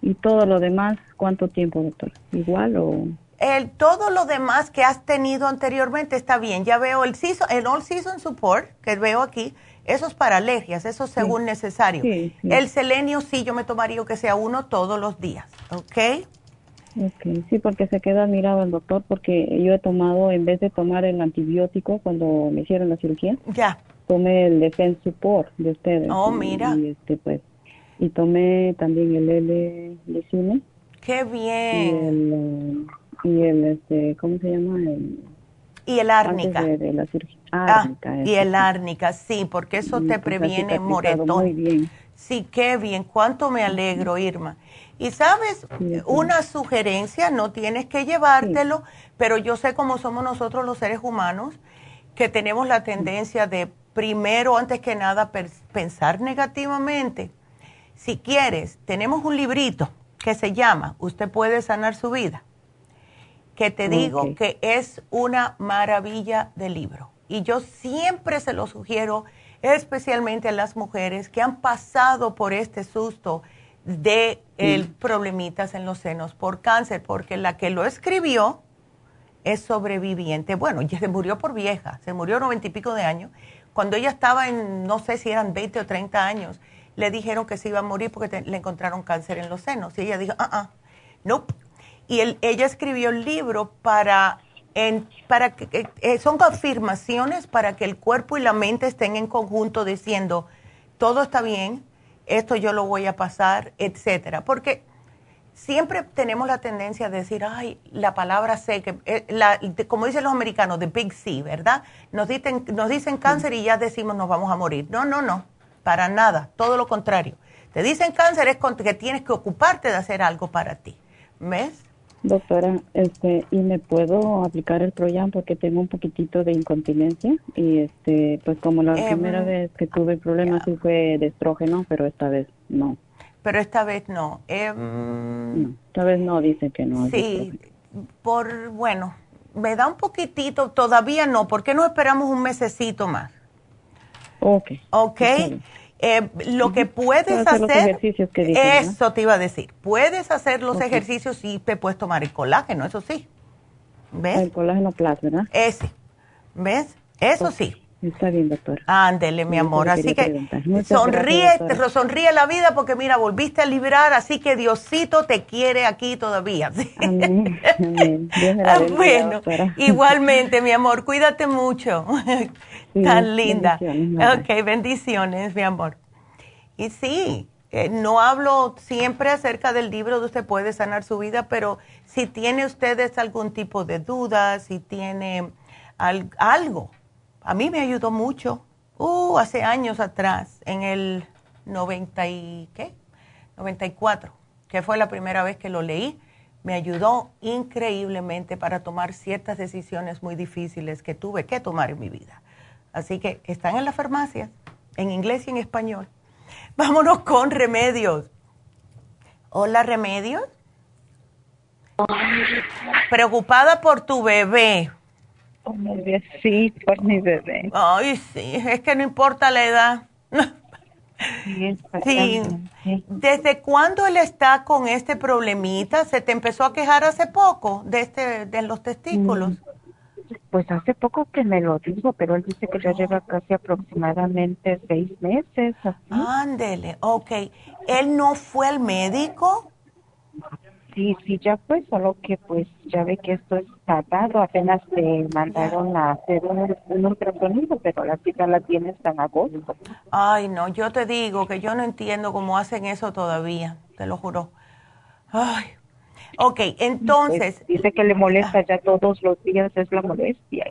¿Y todo lo demás, cuánto tiempo, doctor? ¿Igual o...? El, todo lo demás que has tenido anteriormente está bien. Ya veo el, season, el All Season Support, que veo aquí, eso es para alergias, eso según necesario. El selenio sí, yo me tomaría que sea uno todos los días, ¿ok? Ok, sí, porque se queda admirado el doctor, porque yo he tomado, en vez de tomar el antibiótico cuando me hicieron la cirugía, ya. tomé el Defense Support de ustedes. Oh, mira. Y, este, pues, y tomé también el L-Licine. Qué bien. Y el, y el, este, ¿cómo se llama? El, Y el árnica. ah, y el árnica, sí, porque eso te previene moretón. Muy bien. Sí, qué bien. Cuánto me alegro, Irma. Y sabes, una sugerencia, no tienes que llevártelo, pero yo sé cómo somos nosotros los seres humanos, que tenemos la tendencia de primero, antes que nada, pensar negativamente. Si quieres, tenemos un librito que se llama Usted puede sanar su vida que te digo que es una maravilla de libro. Y yo siempre se lo sugiero, especialmente a las mujeres que han pasado por este susto de el problemitas en los senos por cáncer, porque la que lo escribió es sobreviviente. Bueno, ya se murió por vieja, se murió noventa y pico de años. Cuando ella estaba en, no sé si eran 20 o 30 años, le dijeron que se iba a morir porque le encontraron cáncer en los senos. Y ella dijo, ah, ah, no, y ella escribió el libro para, para que, eh, son afirmaciones para que el cuerpo y la mente estén en conjunto diciendo, todo está bien, esto yo lo voy a pasar, etcétera. Porque siempre tenemos la tendencia de decir, ay, la palabra sé, que, eh, la, como dicen los americanos, the big C, ¿verdad? Nos dicen, nos dicen cáncer y ya decimos nos vamos a morir. No, no, no, para nada, todo lo contrario. Te dicen cáncer es que tienes que ocuparte de hacer algo para ti. ¿Ves? Doctora, este, ¿y me puedo aplicar el Proyam porque tengo un poquitito de incontinencia? Y este, pues como la em, primera vez que tuve problemas sí fue de estrógeno, pero esta vez no. Pero esta vez no. Em, esta vez no, dice que no. Sí, por, bueno, me da un poquitito, todavía no. ¿Por qué no esperamos un mesecito más? Ok. Ok. Eh, lo que puedes hacer, eso te iba a decir, puedes hacer los ejercicios y te puedes tomar el colágeno, eso sí. ¿Ves? El colágeno plus, ¿verdad? Ese. ¿Ves? Eso sí. Está bien, doctor. Ándele, mi amor. Así que sonríe, sonríe la vida porque mira, volviste a librar, así que Diosito te quiere aquí todavía. [laughs] Amén. Ah, bueno, igualmente, mi amor, cuídate mucho. [laughs] Tan linda. Ok, bendiciones, mi amor. Y sí, eh, no hablo siempre acerca del libro de Usted puede sanar su vida, pero si tiene ustedes algún tipo de duda, si tiene algo, a mí me ayudó mucho, uh, hace años atrás, en el 90 y, ¿qué? 94, que fue la primera vez que lo leí, me ayudó increíblemente para tomar ciertas decisiones muy difíciles que tuve que tomar en mi vida. Así que están en la farmacia, en inglés y en español. Vámonos con remedios. Hola, remedios. Preocupada por tu bebé. Sí, por mi bebé. Ay, sí, es que no importa la edad. Sí, ¿Desde cuándo él está con este problemita? ¿Se te empezó a quejar hace poco de este de los testículos? Pues hace poco que me lo dijo, pero él dice que ya lleva casi aproximadamente seis meses. Ándele, ok. ¿Él no fue al médico? Sí, sí, ya fue, solo que pues ya ve que esto es tratado, apenas te mandaron a hacer un, un ultrasonido, pero la chica la tiene hasta en agosto. Ay, no, yo te digo que yo no entiendo cómo hacen eso todavía, te lo juro. Ay, Ok, entonces. dice que le molesta ya todos los días, es la molestia.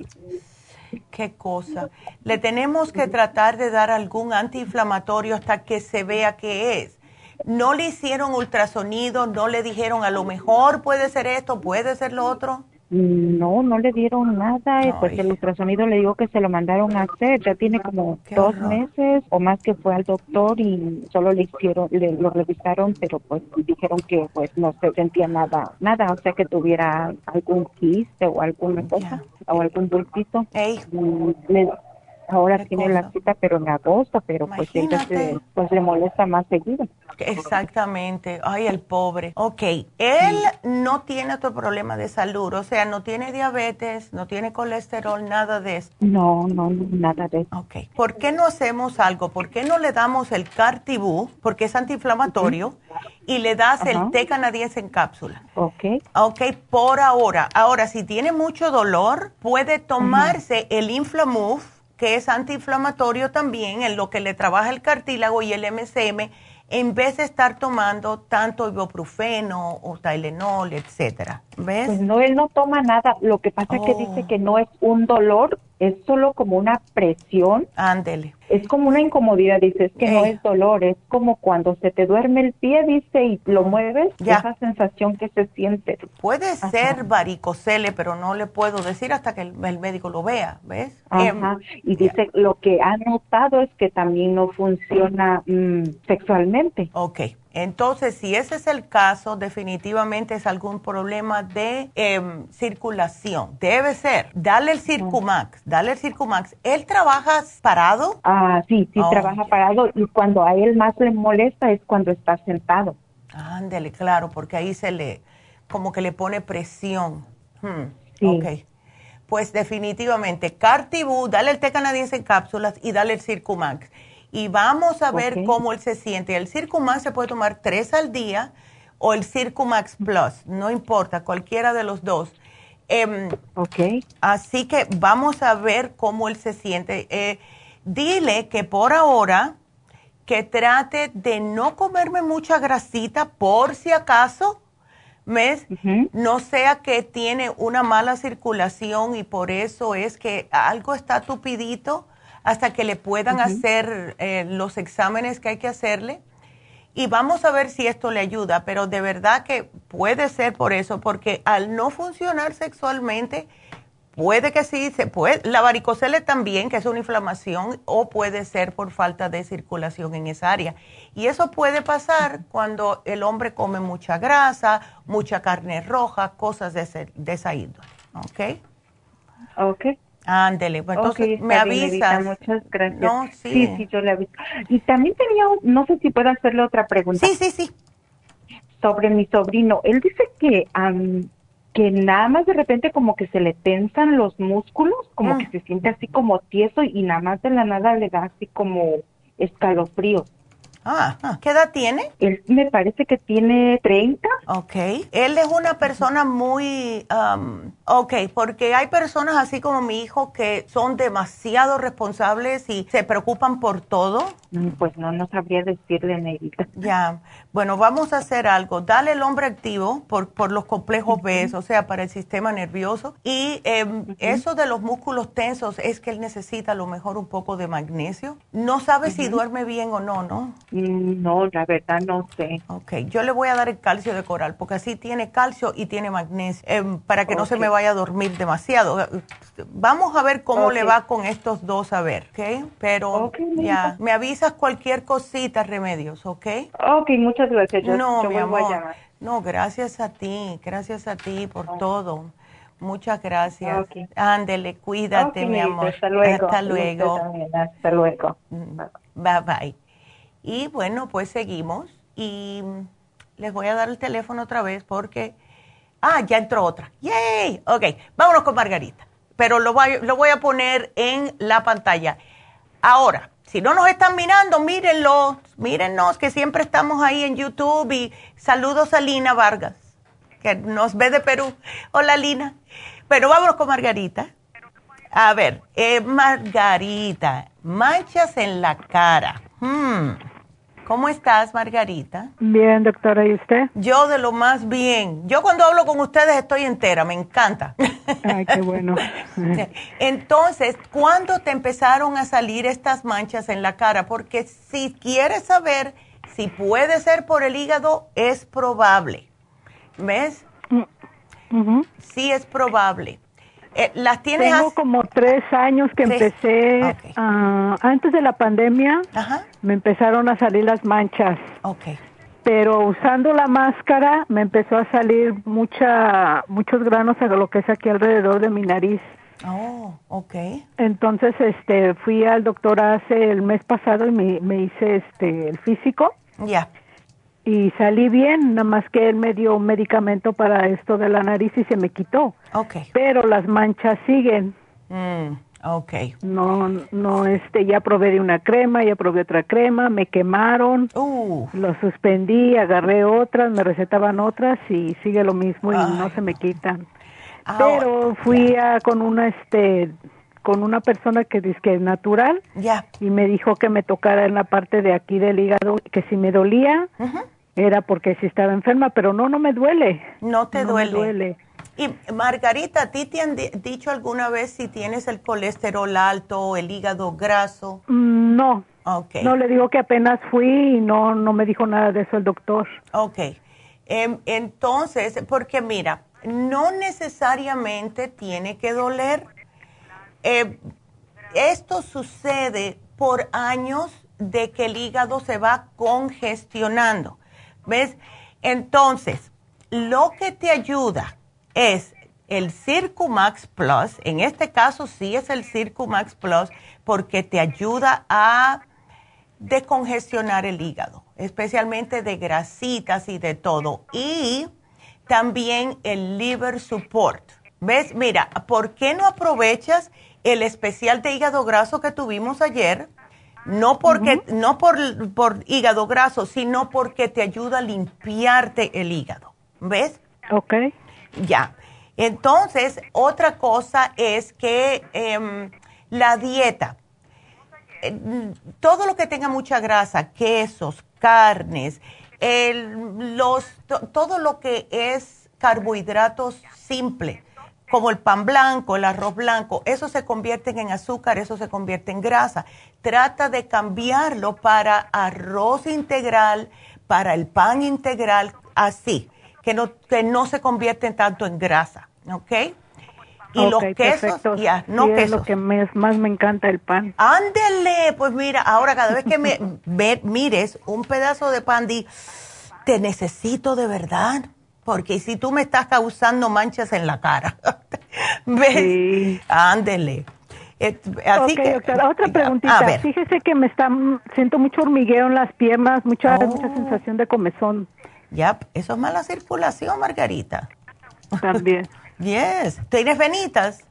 Qué cosa. Le tenemos que tratar de dar algún antiinflamatorio hasta que se vea qué es. No le hicieron ultrasonido, no le dijeron a lo mejor puede ser esto, puede ser lo otro. No, no le dieron nada, y pues el ultrasonido le digo que se lo mandaron a hacer, ya tiene como dos meses o más que fue al doctor y solo le hicieron, le, lo revisaron, pero pues dijeron que pues no se sentía nada, nada, o sea que tuviera algún quiste o alguna cosa, o algún bultito. Ahora tiene la cita, pero en agosto, pero pues ella se, pues le molesta más seguido. Exactamente. Ay, el pobre. Ok, él no tiene otro problema de salud, o sea, no tiene diabetes, no tiene colesterol, nada de eso. No, no, nada de eso. Ok. ¿Por qué no hacemos algo? ¿Por qué no le damos el Cartibú, porque es antiinflamatorio, y le das el té canadiense en cápsula? Ok. Ok, por ahora. Ahora, si tiene mucho dolor, puede tomarse el Inflamuf que es antiinflamatorio también, en lo que le trabaja el cartílago y el MCM, en vez de estar tomando tanto ibuprofeno o Tylenol, etcétera. ¿Ves? Pues no, él no toma nada. Lo que pasa es que dice oh. que no es un dolor, es solo como una presión. Ándele. Es como una incomodidad, dice, es que no es dolor, es como cuando se te duerme el pie, dice, y lo mueves, esa sensación que se siente. Puede ser varicocele, pero no le puedo decir hasta que el, médico lo vea, ¿ves? Ajá. Em, y dice, lo que ha notado es que también no funciona mm, sexualmente. Ok. Entonces, si ese es el caso, definitivamente es algún problema de em, circulación. Debe ser. Dale el Circumax, dale el Circumax. ¿Él trabaja parado? Ah, sí, sí, oh, trabaja parado y cuando a él más le molesta es cuando está sentado. Ándele, claro, porque ahí se le, como que le pone presión. Hmm, sí. Ok. Pues definitivamente, Cartibú, dale el té canadiense en cápsulas y dale el Circumax y vamos a ver cómo él se siente. El Circumax se puede tomar tres al día o el Circumax Plus, no importa, cualquiera de los dos. Eh, ok. Así que vamos a ver cómo él se siente. Eh, dile que por ahora que trate de no comerme mucha grasita por si acaso, ¿ves? No sea que tiene una mala circulación y por eso es que algo está tupidito hasta que le puedan hacer eh, los exámenes que hay que hacerle. Y vamos a ver si esto le ayuda, pero de verdad que puede ser por eso, porque al no funcionar sexualmente, puede que sí, se puede, la varicocele también, que es una inflamación, o puede ser por falta de circulación en esa área. Y eso puede pasar cuando el hombre come mucha grasa, mucha carne roja, cosas de, ese, de esa índole. ¿Ok? Ok. Ándele, pues entonces me avisas. muchas gracias. No, sí. sí. sí, yo le aviso. Y también tenía, no sé si puedo hacerle otra pregunta. Sí, sí, sí. Sobre mi sobrino. Él dice que, que nada más de repente como que se le tensan los músculos, como que se siente así como tieso y nada más de la nada le da así como escalofríos. Ah, ah, ¿qué edad tiene? Él me parece que tiene 30. Ok. Él es una persona muy... Um, ok, porque hay personas así como mi hijo que son demasiado responsables y se preocupan por todo. Mm, pues no, no sabría decirle, Negrita. [laughs] Ya. Bueno, vamos a hacer algo. Dale el hombre activo por, por los complejos B, o sea, para el sistema nervioso. Y em, eso de los músculos tensos es que él necesita a lo mejor un poco de magnesio. No sabe si duerme bien o no, ¿no? Mm, no, la verdad no sé. Ok, yo le voy a dar el calcio de coral porque así tiene calcio y tiene magnesio em, para que no se me vaya a dormir demasiado. Vamos a ver cómo le va con estos dos a ver, ¿ok? Pero ya, me avisas cualquier cosita, remedios, ¿ok? Ok, muchas gracias. no, mi amor. No, gracias a ti, gracias a ti por todo. Muchas gracias. Ándele, cuídate, mi amor. Hasta luego. Hasta luego. Hasta luego. Bye bye. Y bueno, pues seguimos y les voy a dar el teléfono otra vez porque... Ah, ya entró otra. ¡Yay! Ok, vámonos con Margarita. Pero lo voy, lo voy a poner en la pantalla. Ahora, si no nos están mirando, mírenlo, mírennos, que siempre estamos ahí en YouTube. Y saludos a Lina Vargas, que nos ve de Perú. Hola, Lina. Pero vámonos con Margarita. A ver, eh, Margarita, manchas en la cara. Hmm. ¿Cómo estás, Margarita? Bien, doctora, ¿y usted? Yo de lo más bien. Yo cuando hablo con ustedes estoy entera, me encanta. Ay, qué bueno. [laughs] Entonces, ¿cuándo te empezaron a salir estas manchas en la cara? Porque si quieres saber si puede ser por el hígado, es probable. ¿Ves? Mm, sí es probable. Eh, las tienes Tengo como tres años que empecé, ah, antes de la pandemia, me empezaron a salir las manchas. Okay. Pero usando la máscara me empezó a salir mucha, muchos granos a lo que es aquí alrededor de mi nariz. Oh, okay. Entonces, este, fui al doctor hace el mes pasado y me, me hice, este, el físico. Ya y salí bien, nada más que él me dio un medicamento para esto de la nariz y se me quitó. Okay. Pero las manchas siguen. Mm, okay. No, no, este, ya probé de una crema, ya probé otra crema, me quemaron, uh. lo suspendí, agarré otras, me recetaban otras y sigue lo mismo y no se me quitan. Pero fui a, con una, este, con una persona que dice que es natural ya y me dijo que me tocara en la parte de aquí del hígado, que si me dolía, era porque si estaba enferma, pero no, no me duele. No te duele. duele. Y Margarita, ¿a ti te han dicho alguna vez si tienes el colesterol alto o el hígado graso? Mm, no. Okay. No, le digo que apenas fui y no, no me dijo nada de eso el doctor. Ok. Em, entonces, porque mira, no necesariamente tiene que doler. Eh, esto sucede por años de que el hígado se va congestionando. ¿Ves? Entonces, lo que te ayuda es el Circumax Plus, en este caso sí es el Circumax Plus, porque te ayuda a decongestionar el hígado, especialmente de grasitas y de todo. Y también el Liver Support. ¿Ves? Mira, ¿por qué no aprovechas el especial de hígado graso que tuvimos ayer? No porque, no por, por hígado graso, sino porque te ayuda a limpiarte el hígado. ¿Ves? Ok. Ya. Entonces, otra cosa es que em, la dieta, eh, todo lo que tenga mucha grasa, quesos, carnes, los, todo lo que es carbohidratos simples, como el pan blanco, el arroz blanco, eso se convierte en azúcar, eso se convierte en grasa. Trata de cambiarlo para arroz integral, para el pan integral, así que no, que no se convierten tanto en grasa, ¿ok? Y los quesos, ya, no quesos. Es lo que más me encanta el pan. Ándele, pues mira, ahora cada vez que me [laughs] mires un pedazo de pan, di, te necesito de verdad, porque si tú me estás causando manchas en la cara, [laughs] ¿ves? Sí. Ándele. Así que, doctora, otra preguntita. Fíjese que me está, siento mucho hormigueo en las piernas, mucha, mucha oh. sensación de comezón. Ya, eso es mala circulación, Margarita. También. [laughs] yes. ¿Tienes venitas?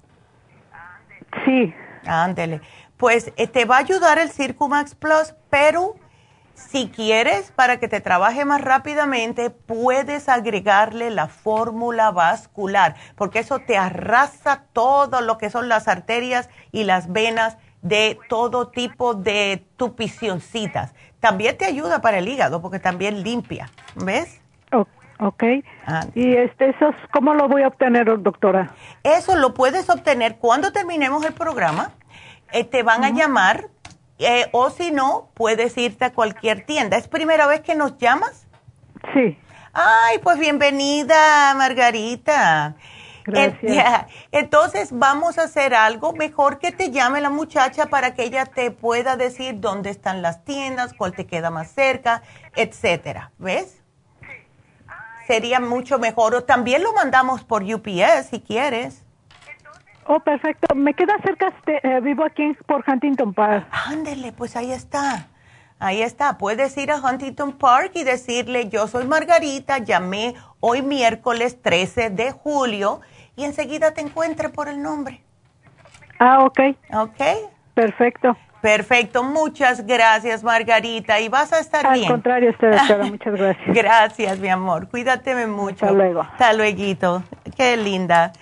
Sí. Ándele. Pues te va a ayudar el Circumax Plus, pero si quieres, para que te trabaje más rápidamente, puedes agregarle la fórmula vascular, porque eso te arrasa todo lo que son las arterias y las venas de todo tipo de tupicioncitas. También te ayuda para el hígado porque también limpia, ¿ves? ok. Ah. ¿Y este, eso, cómo lo voy a obtener, doctora? Eso lo puedes obtener cuando terminemos el programa. Eh, te van a llamar eh, o si no, puedes irte a cualquier tienda. ¿Es primera vez que nos llamas? Sí. Ay, pues bienvenida, Margarita. [laughs] Gracias. Entonces vamos a hacer algo mejor que te llame la muchacha para que ella te pueda decir dónde están las tiendas, cuál te queda más cerca, etcétera. ¿Ves? Sería mucho mejor. O también lo mandamos por UPS si quieres. Oh, perfecto. Me queda cerca, este, eh, vivo aquí por Huntington Park. Ándele, pues ahí está. Ahí está. Puedes ir a Huntington Park y decirle, yo soy Margarita, llamé hoy miércoles 13 de julio y enseguida te encuentre por el nombre. Ah, ok. Ok. Perfecto. Perfecto, muchas gracias Margarita y vas a estar bien. Al contrario, usted, doctora, [laughs] muchas gracias. gracias, mi amor, cuídateme mucho. Hasta luego. Hasta luego, qué linda.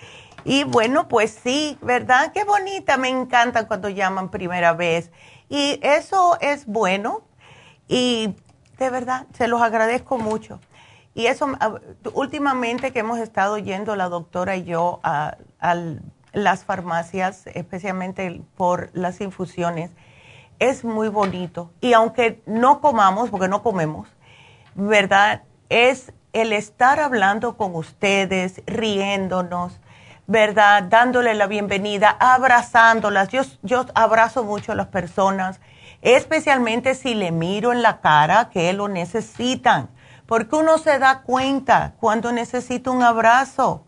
Y bueno, pues sí, ¿verdad? Qué bonita, me encanta cuando llaman primera vez. Y eso es bueno y de verdad, se los agradezco mucho. Y eso, últimamente que hemos estado yendo la doctora y yo a, las farmacias, especialmente por las infusiones, es muy bonito. Y aunque no comamos, porque no comemos, ¿verdad? Es el estar hablando con ustedes, riéndonos, ¿verdad? Dándole la bienvenida, abrazándolas. Yo, yo abrazo mucho a las personas, especialmente si le miro en la cara que lo necesitan porque uno se da cuenta cuando necesita un abrazo.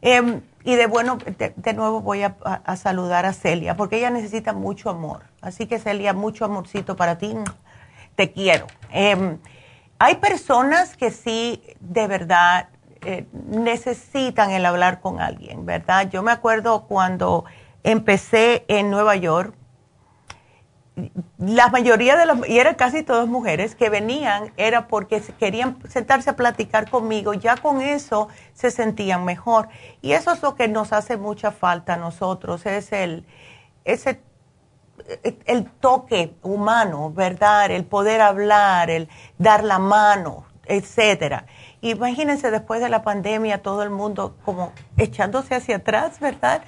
Em, y de bueno, de, nuevo voy a, saludar a Celia, porque ella necesita mucho amor. Así que Celia, mucho amorcito para ti. Te quiero. Em, hay personas que sí, de verdad, eh, necesitan el hablar con alguien, ¿verdad? Yo me acuerdo cuando empecé en Nueva York, la mayoría de las, y eran casi todas mujeres, que venían era porque querían sentarse a platicar conmigo, ya con eso se sentían mejor. Y eso es lo que nos hace mucha falta a nosotros, es el, ese, el toque humano, ¿verdad? El poder hablar, el dar la mano, etcétera. Imagínense después de la pandemia todo el mundo como echándose hacia atrás, ¿verdad?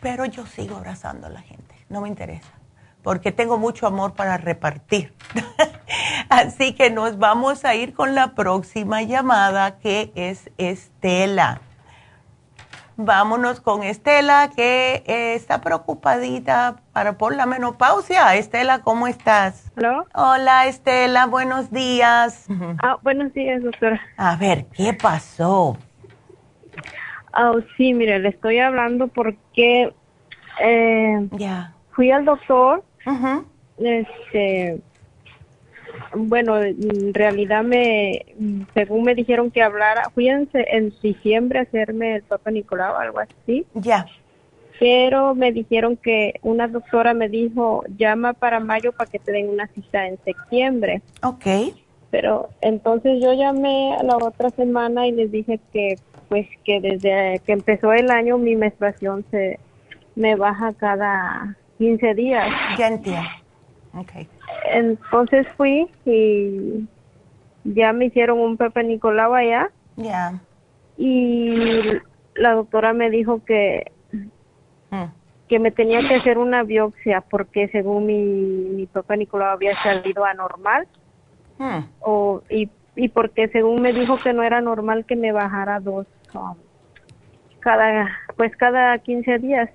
Pero yo sigo abrazando a la gente, no me interesa, porque tengo mucho amor para repartir. [laughs] Así que nos vamos a ir con la próxima llamada que es Estela. Vámonos con Estela, que eh, está preocupadita para por la menopausia. Estela, ¿cómo estás? Hola, Estela, buenos días. Ah, buenos días, doctora. A ver, ¿qué pasó? Oh, sí, mire, le estoy hablando porque eh, ya fui al doctor. Este bueno, en realidad me, según me dijeron que hablara, fui en, diciembre a hacerme el Papa Nicolau, algo así. Ya. Pero me dijeron que una doctora me dijo, llama para mayo para que te den una cita en septiembre. Ok. Pero entonces yo llamé a la otra semana y les dije que, pues, que desde que empezó el año mi menstruación se me baja cada 15 días. Ya entiendo. Okay. Entonces fui y ya me hicieron un Pepe Nicolau allá. Ya. Y la doctora me dijo que hmm. que me tenía que hacer una biopsia porque según mi, mi Pepe Nicolau había salido anormal. Hmm. O, y, y porque según me dijo que no era normal que me bajara dos um, cada pues cada 15 días.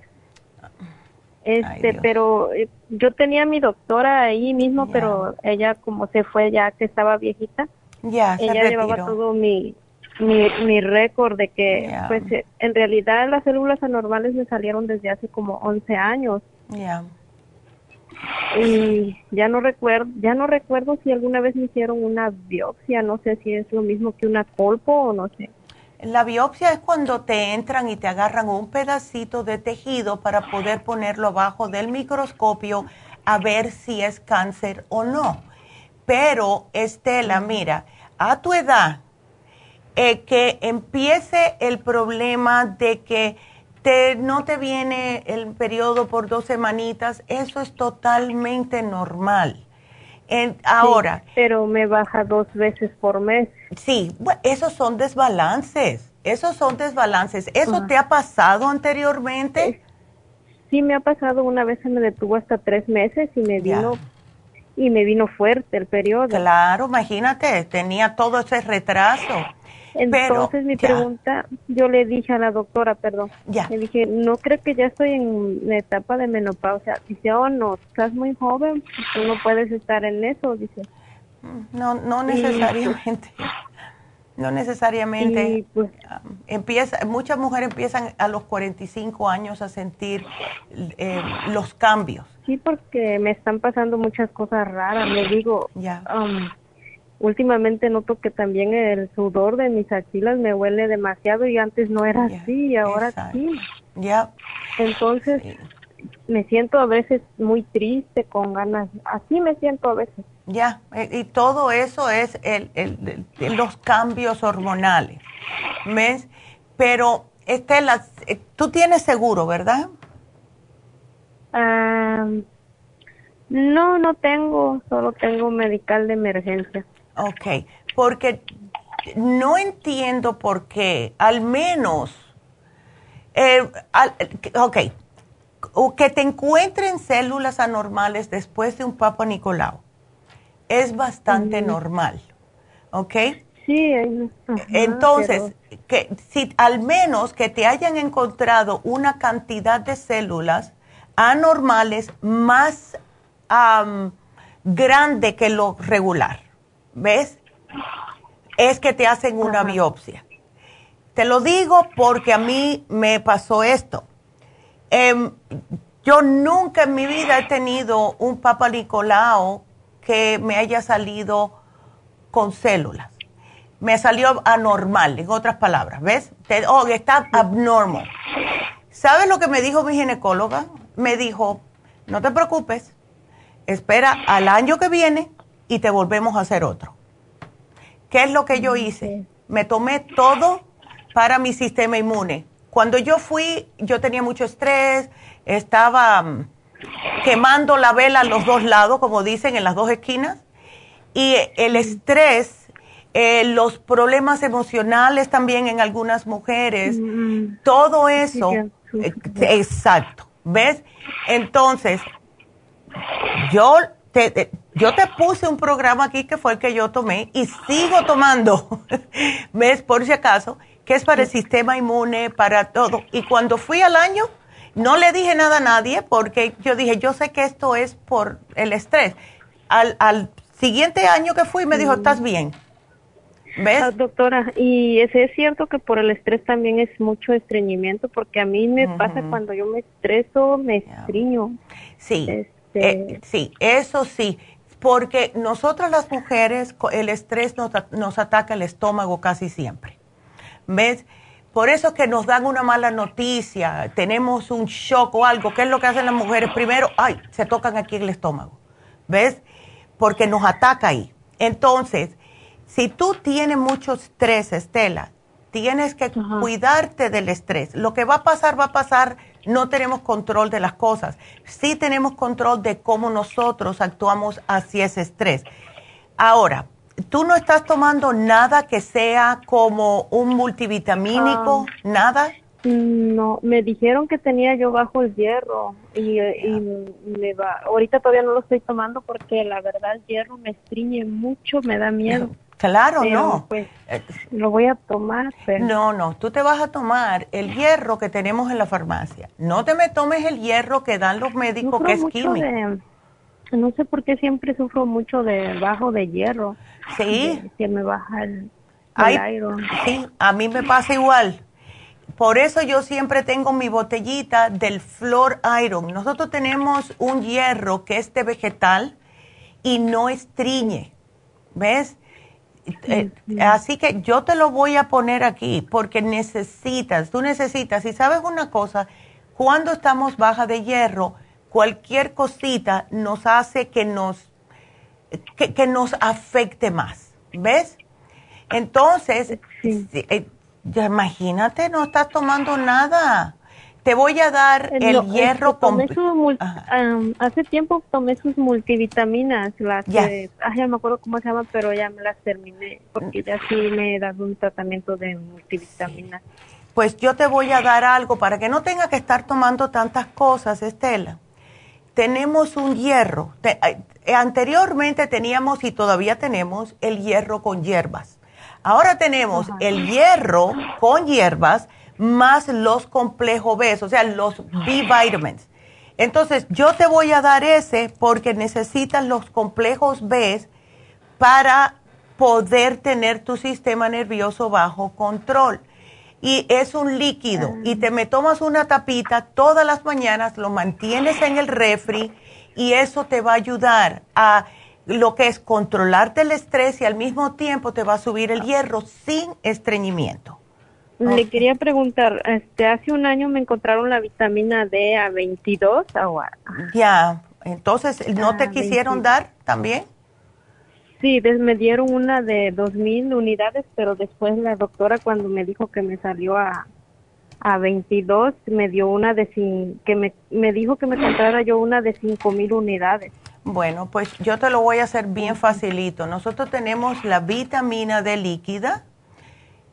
Este, pero eh, yo tenía a mi doctora ahí mismo, pero ella como se fue ya que estaba viejita, ella llevaba todo mi mi, mi récord de que pues eh, en realidad las células anormales me salieron desde hace como 11 años. Ya. Y ya no recuerdo, ya no recuerdo si alguna vez me hicieron una biopsia, no sé si es lo mismo que una colpo o no sé. La biopsia es cuando te entran y te agarran un pedacito de tejido para poder ponerlo abajo del microscopio a ver si es cáncer o no. Pero, Estela, mira, a tu edad, eh, que empiece el problema de que te, no te viene el periodo por dos semanitas, eso es totalmente normal ahora. pero me baja dos veces por mes. Sí, esos son desbalances. Esos son desbalances. ¿Eso te ha pasado anteriormente? Sí, me ha pasado. Una vez se me detuvo hasta tres meses y me vino y me vino fuerte el periodo. Claro, imagínate, tenía todo ese retraso. Entonces mi pregunta, yo le dije a la doctora, perdón, ya. le dije, no creo que ya estoy en la etapa de menopausia. Dice, oh no, estás muy joven, tú no puedes estar en eso, dice. No, no necesariamente. no necesariamente. Pues, empieza, muchas mujeres empiezan a los 45 años a sentir eh, los cambios. Sí, porque me están pasando muchas cosas raras. Me digo, ya. Um, últimamente noto que también el sudor de mis axilas me huele demasiado y antes no era así y ahora sí. Ya. Entonces me siento a veces muy triste, con ganas, así me siento a veces. Ya, eh, y todo eso es el, el, los cambios hormonales. ¿Ves? Pero, Estela, eh, tú tienes seguro, ¿verdad? no, no tengo, solo tengo medical de emergencia. Ok, porque no entiendo por qué, al menos, eh, ok, que te encuentren células anormales después de un Papa Nicolau es bastante normal, ¿ok? Sí. Entonces, que si al menos que te hayan encontrado una cantidad de células anormales más grande que lo regular ¿ves? Es que te hacen una biopsia. Te lo digo porque a mí me pasó esto. Em, yo nunca en mi vida he tenido un Papa Nicolau que me haya salido con células. Me salió anormal, en otras palabras, ¿ves? oh, está abnormal. ¿Sabes lo que me dijo mi ginecóloga? Me dijo, no te preocupes, espera al año que viene y te volvemos a hacer otro. ¿Qué es lo que yo hice? Me tomé todo para mi sistema inmune. Cuando yo fui, yo tenía mucho estrés, estaba mm, quemando la vela a los dos lados, como dicen, en las dos esquinas, y el estrés eh, los problemas emocionales también en algunas mujeres, mm. todo eso, eh, exacto, ¿ves? Entonces, yo te, yo te puse un programa aquí que fue el que yo tomé y sigo tomando, [laughs] ¿ves? Por si acaso, que es para el sistema inmune, para todo. Y cuando fui al año, no le dije nada a nadie porque yo dije, yo sé que esto es por el estrés. Al, al siguiente año que fui me dijo, estás bien. ¿Ves? Ah, doctora, y es, es cierto que por el estrés también es mucho estreñimiento, porque a mí me pasa cuando yo me estreso, me estriño. Sí, este eh, sí, eso sí, porque nosotras las mujeres, el estrés nos, nos ataca el estómago casi siempre. ¿Ves? Por eso que nos dan una mala noticia, tenemos un shock o algo. ¿Qué es lo que hacen las mujeres? Primero, ay, se tocan aquí el estómago. ¿Ves? Porque nos ataca ahí. Entonces, si tú tienes mucho estrés, Estela, tienes que cuidarte del estrés. Lo que va a pasar, va a pasar. No tenemos control de las cosas. Sí tenemos control de cómo nosotros actuamos hacia ese estrés. Ahora, ¿Tú no estás tomando nada que sea como un multivitamínico? Ah. ¿Nada? No, me dijeron que tenía yo bajo el hierro y, me va. Ahorita todavía no lo estoy tomando porque la verdad el hierro me estriñe mucho, me da miedo. Claro, no. Pues, lo voy a tomar. No, no, tú te vas a tomar el hierro que tenemos en la farmacia. No te me tomes el hierro que dan los médicos, que es químico. no sé por qué siempre sufro mucho de bajo de hierro. Sí. Que me baja el, iron. Sí, a mí me pasa igual. Por eso yo siempre tengo mi botellita del Flor Iron. Nosotros tenemos un hierro que es de vegetal y no estriñe. ¿Ves? Eh, así que yo te lo voy a poner aquí porque necesitas, tú necesitas, y sabes una cosa, cuando estamos baja de hierro, cualquier cosita nos hace que nos que, nos afecte más, ¿ves? Entonces, eh, imagínate, no estás tomando nada. Te voy a dar el este, hierro completo. hace tiempo tomé sus multivitaminas, las que, ya me acuerdo cómo se llaman, pero ya me las terminé, porque ya sí me he dado un tratamiento de multivitaminas. Pues yo te voy a dar algo para que no tenga que estar tomando tantas cosas, Estela. Tenemos un hierro. Eh, anteriormente teníamos y todavía tenemos el hierro con hierbas. Ahora tenemos el hierro con hierbas más los complejos B, o sea, los B-vitamins. Entonces, yo te voy a dar ese porque necesitas los complejos B para poder tener tu sistema nervioso bajo control. Y es un líquido y te me tomas una tapita todas las mañanas, lo mantienes en el refri y eso te va a ayudar a lo que es controlarte el estrés y al mismo tiempo te va a subir el hierro sin estreñimiento. Le quería preguntar, este, hace un año me encontraron la vitamina D a 22 agua. Ya, entonces, ¿no te quisieron dar también? Sí, me dieron una de 2.000 unidades, pero después la doctora cuando me dijo que me salió a a 22 me dio una de que me, me dijo que me comprara yo una de 5 mil unidades. Bueno, pues yo te lo voy a hacer bien facilito. Nosotros tenemos la vitamina D líquida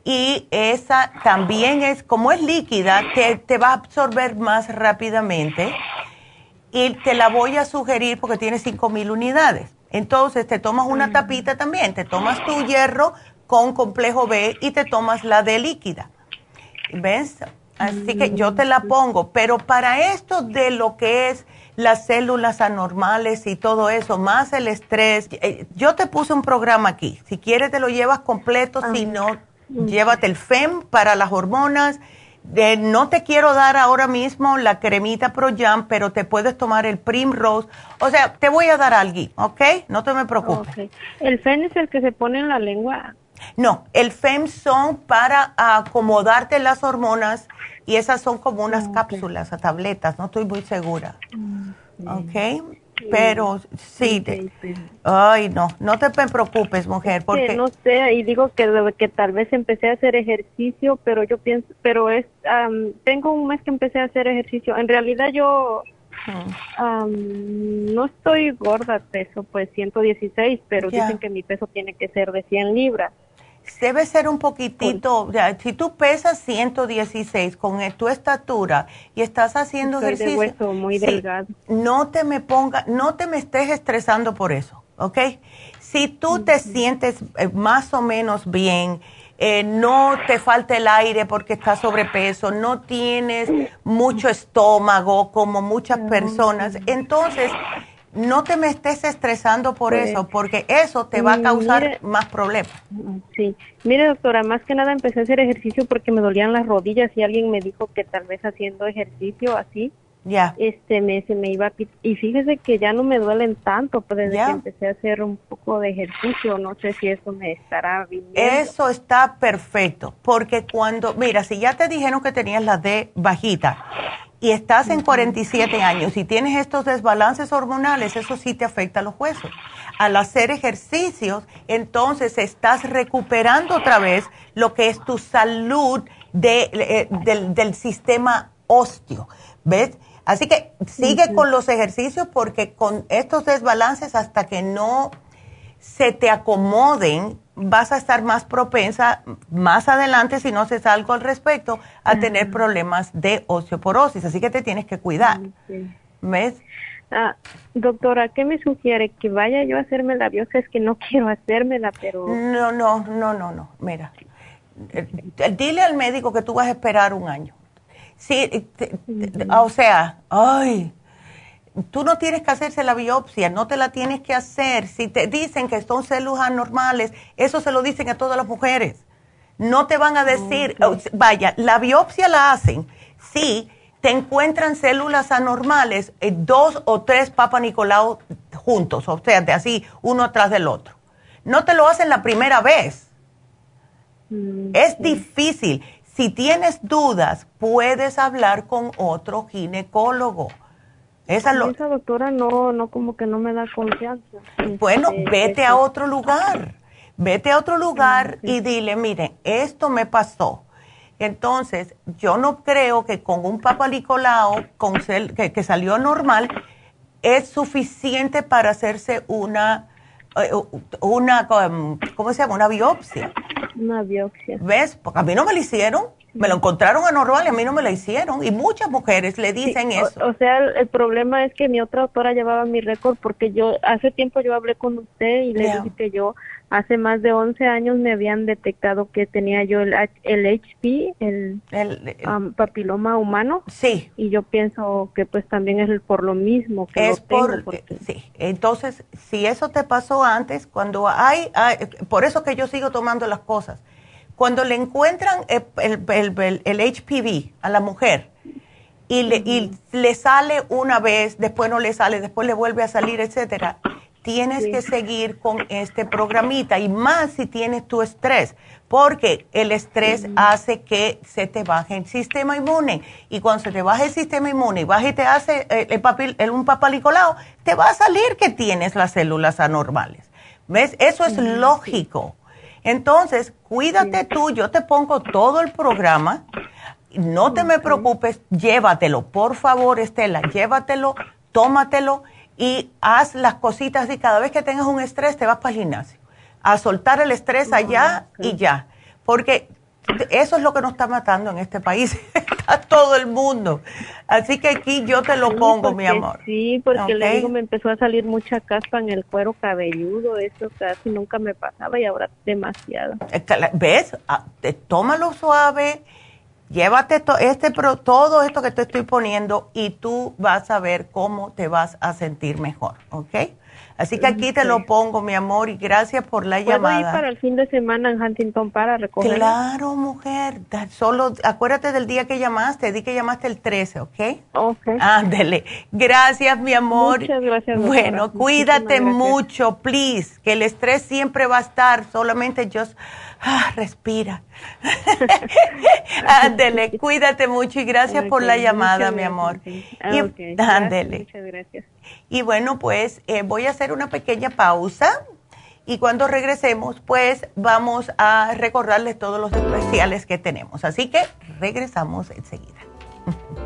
y esa también es, como es líquida, te, te va a absorber más rápidamente y te la voy a sugerir porque tiene 5 mil unidades. Entonces te tomas una mm. tapita también, te tomas tu hierro con complejo B y te tomas la D líquida. ¿Ves? Así que yo te la pongo, pero para esto de lo que es las células anormales y todo eso, más el estrés, eh, yo te puse un programa aquí. Si quieres te lo llevas completo, si no, llévate el FEM para las hormonas. De, no te quiero dar ahora mismo la cremita Pro Jam, pero te puedes tomar el Primrose. O sea, te voy a dar algo, ¿ok? No te me preocupes. ¿El FEM es el que se pone en la lengua? No, el FEM son para acomodarte las hormonas y esas son como unas cápsulas o tabletas, no estoy muy segura. Mm, ¿Ok? Pero sí, ay no, no te preocupes mujer, porque... no sé, y digo que, que tal vez empecé a hacer ejercicio, pero yo pienso, pero es, tengo un mes que empecé a hacer ejercicio, en realidad yo no estoy gorda, peso pues 116, pero dicen que mi peso tiene que ser de 100 libras. Debe ser un poquitito, si tú pesas 116 con tu estatura y estás haciendo ejercicio, muy delgado. no te me ponga, no te me estés estresando por eso, ¿ok? Si tú te sientes eh, más o menos bien, eh, no te falta el aire porque estás sobrepeso, no tienes mucho estómago como muchas personas, entonces no te me estés estresando por pues, eso, porque eso te va a causar más problemas. Sí, mire doctora, más que nada empecé a hacer ejercicio porque me dolían las rodillas y alguien me dijo que tal vez haciendo ejercicio así, ya, este me se me iba a y fíjese que ya no me duelen tanto, pero desde que empecé a hacer un poco de ejercicio, no sé si eso me estará bien. Eso está perfecto, porque cuando, mira, si ya te dijeron que tenías la D bajita, y estás en 47 años y tienes estos desbalances hormonales, eso sí te afecta a los huesos. Al hacer ejercicios, entonces estás recuperando otra vez lo que es tu salud de, eh, del, sistema óseo. ¿Ves? Así que sigue con los ejercicios porque con estos desbalances hasta que no se te acomoden, vas a estar más propensa más adelante, si no haces algo al respecto, a tener problemas de osteoporosis. Así que te tienes que cuidar. ¿Ves? Ah, doctora, ¿qué me sugiere? ¿Que vaya yo a hacerme la biopsia? Es que no [laughs] quiero hacérmela, pero... No, no, no, no, no. Mira, eh, dile al médico que tú vas a esperar un año. Sí, o sea, ay, tú no tienes que hacerse la biopsia, no te la tienes que hacer. Si te dicen que son células anormales, eso se lo dicen a todas las mujeres. No te van a decir, vaya, la biopsia la hacen si te encuentran células anormales, eh, dos o tres Papa Nicolau juntos, o sea, de así, uno atrás del otro. No te lo hacen la primera vez. Mm, es difícil. Si tienes dudas, puedes hablar con otro ginecólogo esa, doctora no, no como que no me da confianza. Bueno, este, vete a otro lugar. Vete a otro lugar y dile, miren, esto me pasó. Entonces, yo no creo que con un papalicolao con que, que, salió normal es suficiente para hacerse una, eh, una, ¿cómo se llama? Una biopsia. Una biopsia. ¿Ves? Porque a mí no me lo hicieron. Me lo encontraron anormal y a mí no me lo hicieron. Y muchas mujeres le dicen eso. O, sea, el, problema es que mi otra doctora llevaba mi récord porque yo, hace tiempo yo hablé con usted y le dije que yo hace más de 11 años me habían detectado que tenía yo el, el HP, el, um, papiloma humano. Sí. Y yo pienso que pues también es por lo mismo que es por, Sí, entonces si eso te pasó antes, cuando hay, por eso que yo sigo tomando las cosas cuando le encuentran el, HPV a la mujer y le, sale una vez, después no le sale, después le vuelve a salir, etcétera, tienes que seguir con este programita y más si tienes tu estrés, porque el estrés hace que se te baje el sistema inmune y cuando se te baja el sistema inmune y baja y te hace eh, el, papel, un papalicolado, te va a salir que tienes las células anormales. ¿Ves? Eso es lógico. Entonces, cuídate tú, yo te pongo todo el programa, no te me preocupes, llévatelo, por favor, Estela, llévatelo, tómatelo y haz las cositas y cada vez que tengas un estrés te vas para el gimnasio, a soltar el estrés allá y ya, porque eso es lo que nos está matando en este país, [laughs] está todo el mundo. Así que aquí yo te lo pongo, mi amor. Sí, porque le digo, me empezó a salir mucha caspa en el cuero cabelludo, eso casi nunca me pasaba y ahora demasiado. ¿Ves? Ah, tómalo suave, llévate este, todo esto que te estoy poniendo y tú vas a ver cómo te vas a sentir mejor, ¿ok? Así que aquí te lo pongo, mi amor, y gracias por la llamada. ¿Puedo ir para el fin de semana en Huntington para recoger? Claro, mujer. Solo acuérdate del día que llamaste. Di que llamaste el 13, ¿ok? Ok. Ándele. Gracias, mi amor. Muchas gracias. Bueno, cuídate mucho, please. Que el estrés siempre va a estar. Solamente yo... Ah, respira. [laughs] ándele, cuídate mucho y gracias por la llamada, mi amor. Y, ándele. Muchas gracias. Y bueno, pues eh, voy a hacer una pequeña pausa y cuando regresemos, pues vamos a recordarles todos los especiales que tenemos. Así que regresamos enseguida. [laughs]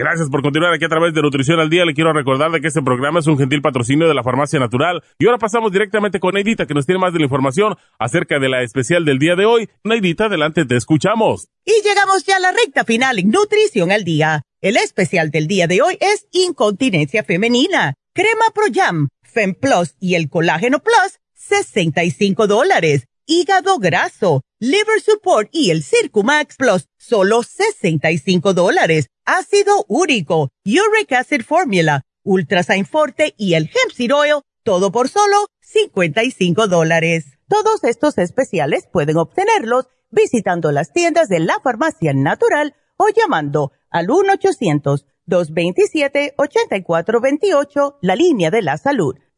Gracias por continuar aquí a través de Nutrición al Día. Le quiero recordar de que este programa es un gentil patrocinio de la Farmacia Natural. Y ahora pasamos directamente con Neidita, que nos tiene más de la información acerca de la especial del día de hoy. Neidita, adelante, te escuchamos. Y llegamos ya a la recta final en Nutrición al Día. El especial del día de hoy es Incontinencia Femenina. Crema Pro Jam, Fem Plus y el Colágeno Plus, 65 dólares. Hígado graso, Liver Support y el Circumax Plus, solo 65 dólares ácido úrico, uric acid formula, ultrasign forte y el hemp seed oil, todo por solo 55 dólares. Todos estos especiales pueden obtenerlos visitando las tiendas de la farmacia natural o llamando al 1-800-227-8428, la línea de la salud.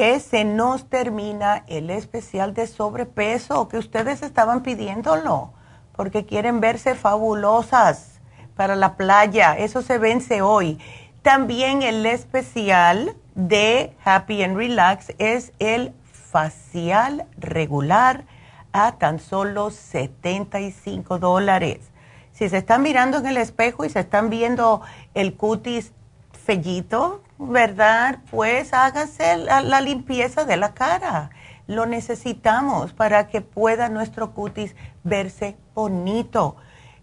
que se nos termina el especial de sobrepeso que ustedes estaban pidiéndolo, porque quieren verse fabulosas para la playa. Eso se vence hoy. También el especial de Happy and Relax es el facial regular a tan solo 75 dólares. Si se están mirando en el espejo y se están viendo el cutis fellito, ¿verdad? Pues hágase la, limpieza de la cara. Lo necesitamos para que pueda nuestro cutis verse bonito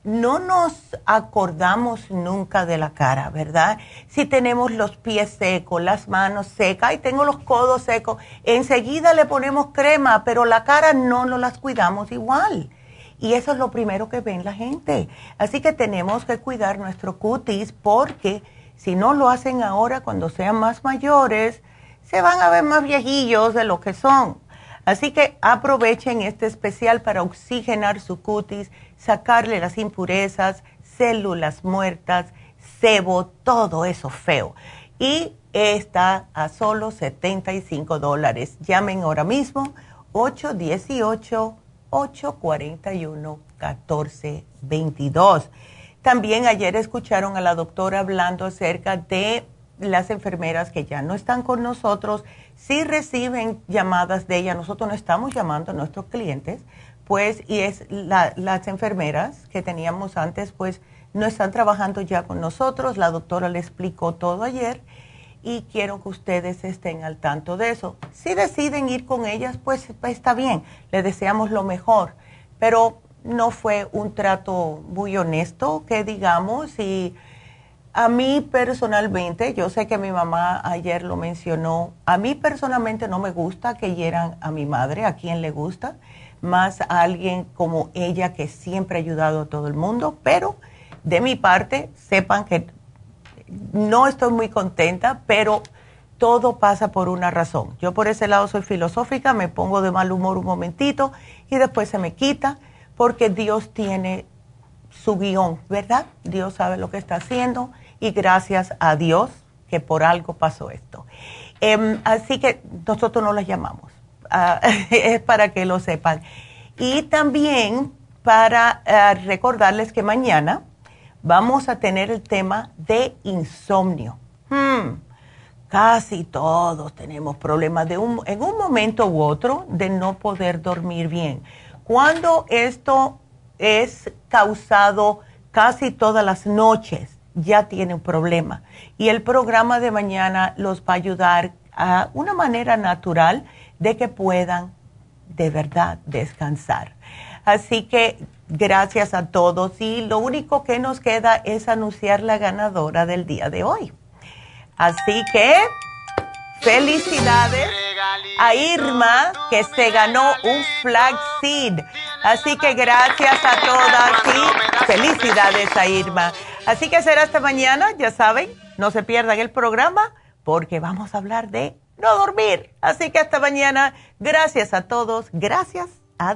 no nos acordamos nunca de la cara, ¿verdad? Si tenemos los pies secos, las manos secas, y tengo los codos secos, enseguida le ponemos crema, pero la cara no nos las cuidamos igual. Y eso es lo primero que ven la gente. Así que tenemos que cuidar nuestro cutis porque si no lo hacen ahora, cuando sean más mayores, se van a ver más viejillos de lo que son. Así que aprovechen este especial para oxigenar su cutis sacarle las impurezas, células muertas, sebo, todo eso feo. Y está a solo 75 dólares. Llamen ahora mismo 818-841-1422. También ayer escucharon a la doctora hablando acerca de las enfermeras que ya no están con nosotros. Si reciben llamadas de ella, nosotros no estamos llamando a nuestros clientes pues, y es las enfermeras que teníamos antes, pues, no están trabajando ya con nosotros. La doctora le explicó todo ayer y quiero que ustedes estén al tanto de eso. Si deciden ir con ellas, pues, está bien, le deseamos lo mejor, pero no fue un trato muy honesto, que digamos, y a mí personalmente, yo sé que mi mamá ayer lo mencionó, a mí personalmente no me gusta que hieran a mi madre, a quien le gusta más a alguien como ella que siempre ha ayudado a todo el mundo, pero de mi parte, sepan que no estoy muy contenta, pero todo pasa por una razón. Yo por ese lado soy filosófica, me pongo de mal humor un momentito y después se me quita porque Dios tiene su guion, ¿verdad? Dios sabe lo que está haciendo y gracias a Dios que por algo pasó esto. Em, así que nosotros no las llamamos [laughs] es para que lo sepan. Y también para eh, recordarles que mañana vamos a tener el tema de insomnio. Hmm, casi todos tenemos problemas en un momento u otro de no poder dormir bien. Cuando esto es causado casi todas las noches, ya tiene un problema. Y el programa de mañana los va a ayudar a una manera natural de que puedan de verdad descansar. Así que gracias a todos y lo único que nos queda es anunciar la ganadora del día de hoy. Así que felicidades a Irma que se ganó un flaxseed. Así que gracias a todas y felicidades a Irma. Así que será hasta mañana, ya saben, no se pierdan el programa porque vamos a hablar de no dormir. Así que hasta mañana, gracias a todos, gracias a